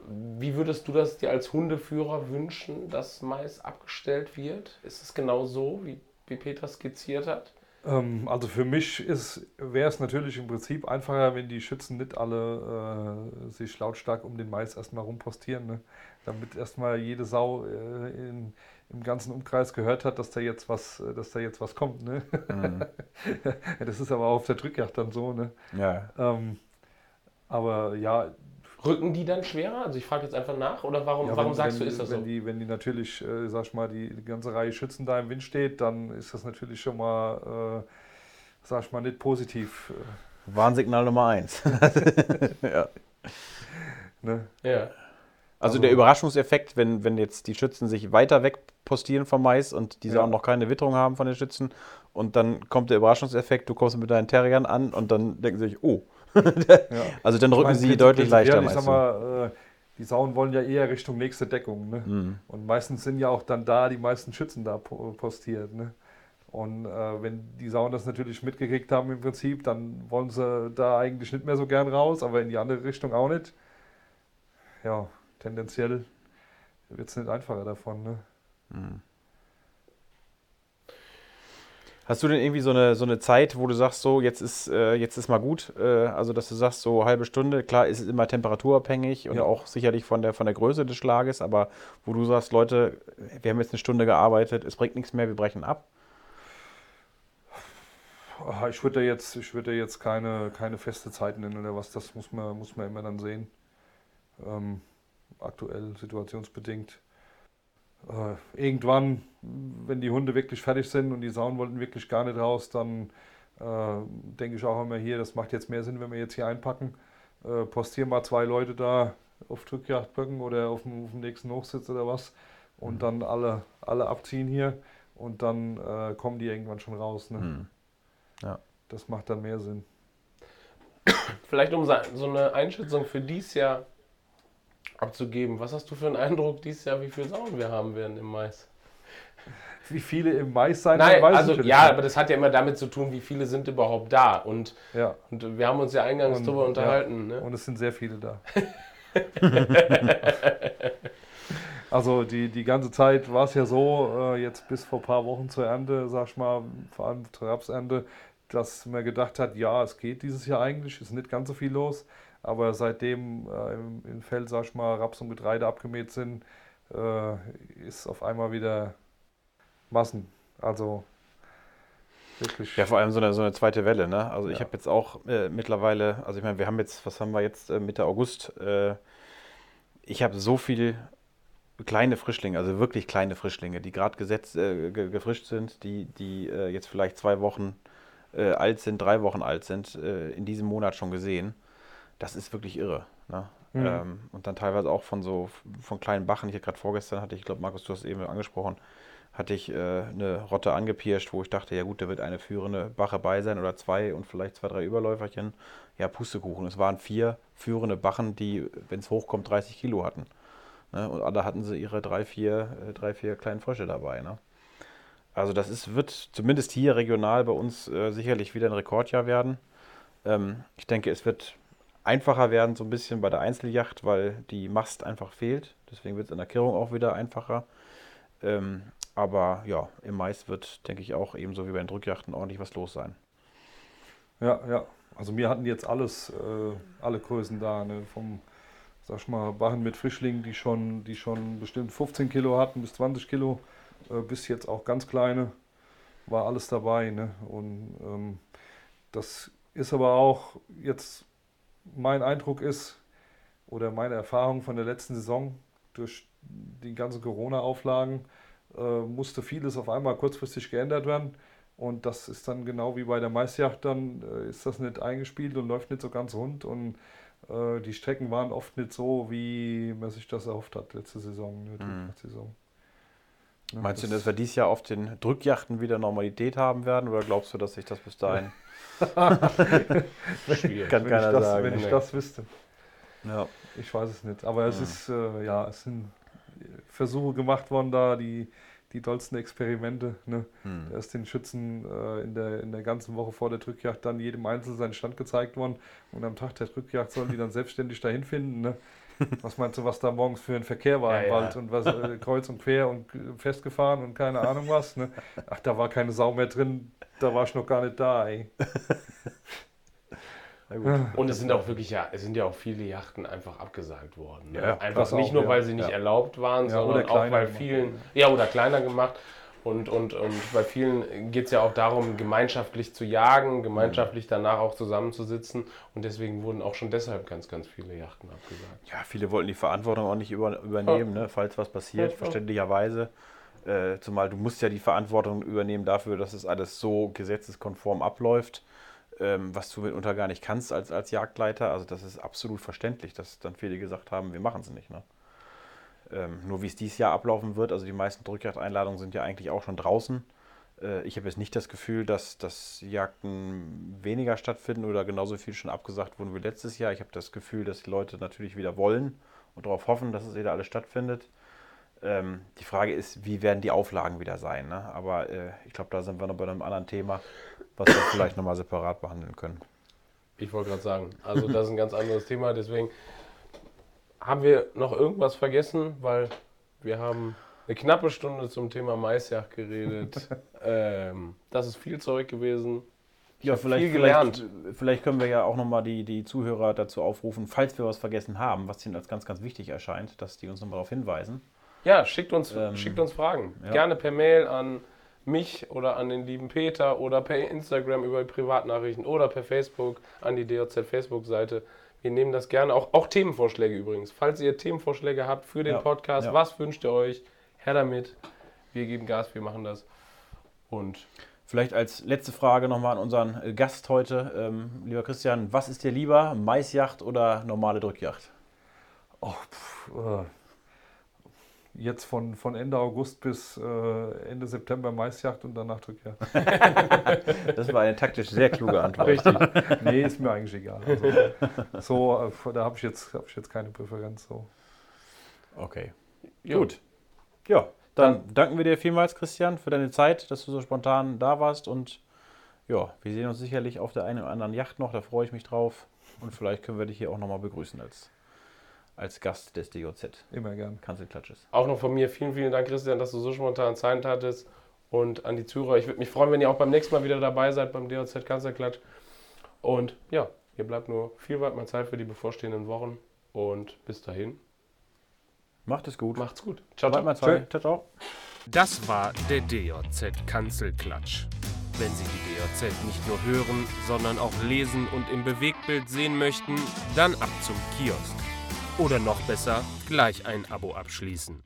Speaker 1: Wie würdest du das dir als Hundeführer wünschen, dass Mais abgestellt wird? Ist es genau so, wie, wie Peter skizziert hat?
Speaker 3: Ähm, also für mich wäre es natürlich im Prinzip einfacher, wenn die Schützen nicht alle äh, sich lautstark um den Mais erstmal rumpostieren, ne? damit erstmal jede Sau äh, in, im ganzen Umkreis gehört hat, dass da jetzt was, dass da jetzt was kommt. Ne? Mhm. das ist aber auch auf der Drückjagd dann so. Ne?
Speaker 2: Ja.
Speaker 3: Ähm, aber ja,
Speaker 1: Rücken die dann schwerer? Also ich frage jetzt einfach nach. Oder warum, ja, warum sagst
Speaker 3: wenn,
Speaker 1: du, ist das
Speaker 3: wenn
Speaker 1: so?
Speaker 3: Die, wenn die natürlich, äh, sag ich mal, die, die, ganze Reihe Schützen da im Wind steht, dann ist das natürlich schon mal, äh, sag ich mal, nicht positiv.
Speaker 2: Warnsignal Nummer eins. ja.
Speaker 1: Ne? ja.
Speaker 2: Also, also, der Überraschungseffekt, wenn, wenn jetzt die Schützen sich weiter weg postieren vom Mais und diese ja. auch noch keine Witterung haben von den Schützen und dann kommt der Überraschungseffekt, du kommst mit deinen Terriern an und dann denken sie sich, oh, also dann rücken meine, sie deutlich leichter.
Speaker 3: Ich sag mal, äh, die Sauen wollen ja eher Richtung nächste Deckung. Ne? Mhm. Und meistens sind ja auch dann da die meisten Schützen da postiert. Ne? Und äh, wenn die Sauen das natürlich mitgekriegt haben im Prinzip, dann wollen sie da eigentlich nicht mehr so gern raus, aber in die andere Richtung auch nicht. Ja, tendenziell wird es nicht einfacher davon. Ne?
Speaker 2: Hast du denn irgendwie so eine, so eine Zeit, wo du sagst, so jetzt ist, äh, jetzt ist mal gut? Äh, also, dass du sagst, so halbe Stunde, klar, ist es immer temperaturabhängig und
Speaker 3: Ja.
Speaker 2: auch sicherlich von der, von der Größe des Schlages, aber wo du sagst, Leute, wir haben jetzt eine Stunde gearbeitet, es bringt nichts mehr, wir brechen ab.
Speaker 3: Ah, Ich würde jetzt, ich würde jetzt keine, keine feste Zeit nennen oder was, das muss man, muss man immer dann sehen. Ähm, aktuell situationsbedingt. Äh, irgendwann, wenn die Hunde wirklich fertig sind und die Sauen wollten wirklich gar nicht raus, dann äh, denke ich auch immer hier, das macht jetzt mehr Sinn, wenn wir jetzt hier einpacken. Äh, postieren mal zwei Leute da auf Drückjagdböcken oder auf dem, auf dem nächsten Hochsitz oder was und dann alle, alle abziehen hier und dann äh, kommen die irgendwann schon raus. Ne?
Speaker 2: Hm.
Speaker 3: Das macht dann mehr Sinn.
Speaker 1: Vielleicht um so so eine Einschätzung für dieses Jahr abzugeben. Was hast du für einen Eindruck dieses Jahr, wie viele Sauen wir haben werden im Mais?
Speaker 3: Wie viele im Mais sein
Speaker 1: Nein,
Speaker 3: weiß ich
Speaker 1: also
Speaker 3: natürlich
Speaker 1: ja, aber das hat ja immer damit zu tun, wie viele sind überhaupt da. Und,
Speaker 3: ja.
Speaker 1: und wir haben uns ja eingangs
Speaker 3: Und-
Speaker 1: darüber unterhalten. Ne?
Speaker 3: Und es sind sehr viele da. also die, die ganze Zeit war es ja so, äh, jetzt bis vor ein paar Wochen zur Ernte, sag ich mal, vor allem zur Rapsernte, dass man gedacht hat, ja, es geht dieses Jahr eigentlich, ist nicht ganz so viel los. Aber seitdem äh, im, im Feld, sag ich mal, Raps und Getreide abgemäht sind, äh, ist auf einmal wieder Massen. Also wirklich.
Speaker 2: Ja, vor allem so eine, so eine zweite Welle, ne? Also ich
Speaker 3: Ja.
Speaker 2: habe jetzt auch äh, mittlerweile, also ich meine, wir haben jetzt, was haben wir jetzt, äh, Mitte August, äh, ich habe so viel kleine Frischlinge, also wirklich kleine Frischlinge, die gerade gesetzt, äh, ge gefrischt sind, die, die äh, jetzt vielleicht zwei Wochen äh, alt sind, drei Wochen alt sind, äh, in diesem Monat schon gesehen. Das ist wirklich irre. Ne?
Speaker 3: Mhm.
Speaker 2: Ähm, und dann teilweise auch von so von kleinen Bachen. Ich hatte gerade vorgestern hatte ich, ich glaube, Markus, du hast es eben angesprochen, hatte ich äh, eine Rotte angepirscht, wo ich dachte, ja gut, da wird eine führende Bache bei sein oder zwei und vielleicht zwei, drei Überläuferchen. Ja, Pustekuchen. Es waren vier führende Bachen, die, wenn es hochkommt, 30 Kilo hatten. Ne? Und alle hatten sie ihre drei, vier, äh, drei, vier kleinen Frösche dabei. Ne? Also das ist, wird zumindest hier regional bei uns äh, sicherlich wieder ein Rekordjahr werden. Ähm, ich denke, es wird einfacher werden, so ein bisschen bei der Einzeljacht, weil die Mast einfach fehlt. Deswegen wird es in der Kehrung auch wieder einfacher. Ähm, aber ja, im Mais wird, denke ich, auch ebenso wie bei den Drückjachten ordentlich was los sein.
Speaker 3: Ja, ja. Also wir hatten jetzt alles, äh, alle Größen da, ne? vom, sag ich mal, Bachen mit Frischlingen, die schon, die schon bestimmt 15 Kilo hatten bis 20 Kilo, äh, bis jetzt auch ganz kleine, war alles dabei. Ne? Und ähm, das ist aber auch jetzt, mein Eindruck ist, oder meine Erfahrung von der letzten Saison, durch die ganzen Corona-Auflagen, äh, musste vieles auf einmal kurzfristig geändert werden. Und das ist dann genau wie bei der Maisjacht, dann äh, ist das nicht eingespielt und läuft nicht so ganz rund. Und äh, die Strecken waren oft nicht so, wie man sich das erhofft hat letzte Saison. Ne,
Speaker 2: Mhm.
Speaker 3: Saison. Ja,
Speaker 2: Meinst du, dass wir dieses Jahr auf den Drückjachten wieder Normalität haben werden oder glaubst du, dass sich das bis dahin
Speaker 1: Schwierig.
Speaker 2: kann
Speaker 3: wenn
Speaker 2: keiner
Speaker 3: ich das,
Speaker 2: sagen?
Speaker 3: Wenn ich
Speaker 1: Nee.
Speaker 3: das wüsste.
Speaker 2: Ja.
Speaker 3: Ich weiß es nicht. Aber es
Speaker 2: Ja.
Speaker 3: ist, äh, ja, es sind Versuche gemacht worden da, die, die dollsten Experimente. Ne?
Speaker 2: Hm.
Speaker 3: Da ist den Schützen äh, in, der, in der ganzen Woche vor der Drückjagd dann jedem Einzelnen seinen Stand gezeigt worden. Und am Tag der Drückjagd sollen die dann selbstständig dahin finden. Ne? Was meinst du, was da morgens für ein Verkehr war
Speaker 1: Ja,
Speaker 3: im
Speaker 1: ja.
Speaker 3: Wald und was äh, kreuz und quer und festgefahren und keine Ahnung was. Ne? Ach, da war keine Sau mehr drin, da war ich noch gar nicht da, ey.
Speaker 2: Na gut.
Speaker 1: Und es sind auch wirklich ja, es sind ja auch viele Yachten einfach abgesagt worden. Ne?
Speaker 2: Ja,
Speaker 1: einfach nicht
Speaker 3: auch,
Speaker 1: nur,
Speaker 3: ja.
Speaker 1: weil sie nicht
Speaker 2: Ja.
Speaker 1: erlaubt waren,
Speaker 3: Ja,
Speaker 1: sondern auch weil
Speaker 3: gemacht.
Speaker 1: vielen, ja oder kleiner gemacht. Und, und, und bei vielen geht es ja auch darum, gemeinschaftlich zu jagen, gemeinschaftlich danach auch zusammenzusitzen. Und deswegen wurden auch schon deshalb ganz, ganz viele Yachten abgesagt.
Speaker 2: Ja, viele wollten die Verantwortung auch nicht über, übernehmen, ne, falls was passiert, verständlicherweise. Äh, zumal du musst ja die Verantwortung übernehmen dafür, dass es alles so gesetzeskonform abläuft, ähm, was du mitunter gar nicht kannst als, als Jagdleiter. Also das ist absolut verständlich, dass dann viele gesagt haben, wir machen es nicht. Ne? Ähm, nur wie es dieses Jahr ablaufen wird, also die meisten Drückjagdeinladungen sind ja eigentlich auch schon draußen. Äh, ich habe jetzt nicht das Gefühl, dass, dass Jagden weniger stattfinden oder genauso viel schon abgesagt wurden wie letztes Jahr. Ich habe das Gefühl, dass die Leute natürlich wieder wollen und darauf hoffen, dass es wieder alles stattfindet. Ähm, die Frage ist, wie werden die Auflagen wieder sein? Ne? Aber äh, ich glaube, da sind wir noch bei einem anderen Thema, was wir vielleicht nochmal separat behandeln können.
Speaker 1: Ich wollte gerade sagen, also das ist ein ganz anderes Thema. Deswegen haben wir noch irgendwas vergessen, weil wir haben eine knappe Stunde zum Thema Maisjagd geredet. ähm, das ist viel Zeug gewesen. Ich
Speaker 2: Ja, vielleicht,
Speaker 1: viel gelernt.
Speaker 2: vielleicht, vielleicht können wir ja auch nochmal die, die Zuhörer dazu aufrufen, falls wir was vergessen haben, was ihnen als ganz, ganz wichtig erscheint, dass die uns nochmal darauf hinweisen.
Speaker 1: Ja, schickt uns,
Speaker 2: Ähm,
Speaker 1: schickt uns Fragen.
Speaker 2: ja.
Speaker 1: Gerne per Mail an mich oder an den lieben Peter oder per Instagram über Privatnachrichten oder per Facebook an die DOZ Facebook-Seite. Wir nehmen das gerne. Auch, auch Themenvorschläge übrigens. Falls ihr Themenvorschläge habt für den
Speaker 2: Ja,
Speaker 1: Podcast,
Speaker 2: ja.
Speaker 1: was wünscht ihr euch? Her damit. Wir geben Gas, wir machen das. Und
Speaker 2: Vielleicht als letzte Frage nochmal an unseren äh, Gast heute. Ähm, lieber Christian, was ist dir lieber, Maisjacht oder normale Drückjacht?
Speaker 3: Oh, pff, äh, jetzt von, von Ende August bis äh, Ende September Maisjagd und danach Drückjagd.
Speaker 2: Das war eine taktisch sehr kluge Antwort.
Speaker 1: richtig.
Speaker 3: nee, ist mir eigentlich egal. Also, so, äh, da habe ich, jetzt- hab ich jetzt keine Präferenz. So.
Speaker 2: Okay,
Speaker 1: Ja.
Speaker 2: gut. Ja, dann danken wir dir vielmals, Christian, für deine Zeit, dass du so spontan da warst. Und ja, wir sehen uns sicherlich auf der einen oder anderen Yacht noch, da freue ich mich drauf. Und vielleicht können wir dich hier auch nochmal begrüßen als, als Gast des DOZ
Speaker 3: Immer gern.
Speaker 2: Kanzelklatsches.
Speaker 1: Auch noch von mir vielen, vielen Dank, Christian, dass du so spontan Zeit hattest. Und an die Zuhörer, ich würde mich freuen, wenn ihr auch beim nächsten Mal wieder dabei seid beim DOZ Kanzlerklatsch. Und ja, hier bleibt nur viel weit mal Zeit für die bevorstehenden Wochen. Und bis dahin,
Speaker 2: Macht es gut.
Speaker 1: macht's gut. Ciao,
Speaker 2: Bald
Speaker 1: ciao.
Speaker 2: mal zwei. Ciao, ciao.
Speaker 4: Das war der DJZ Kanzelklatsch. Wenn Sie die DJZ nicht nur hören, sondern auch lesen und im Bewegtbild sehen möchten, dann ab zum Kiosk. Oder noch besser, gleich ein Abo abschließen.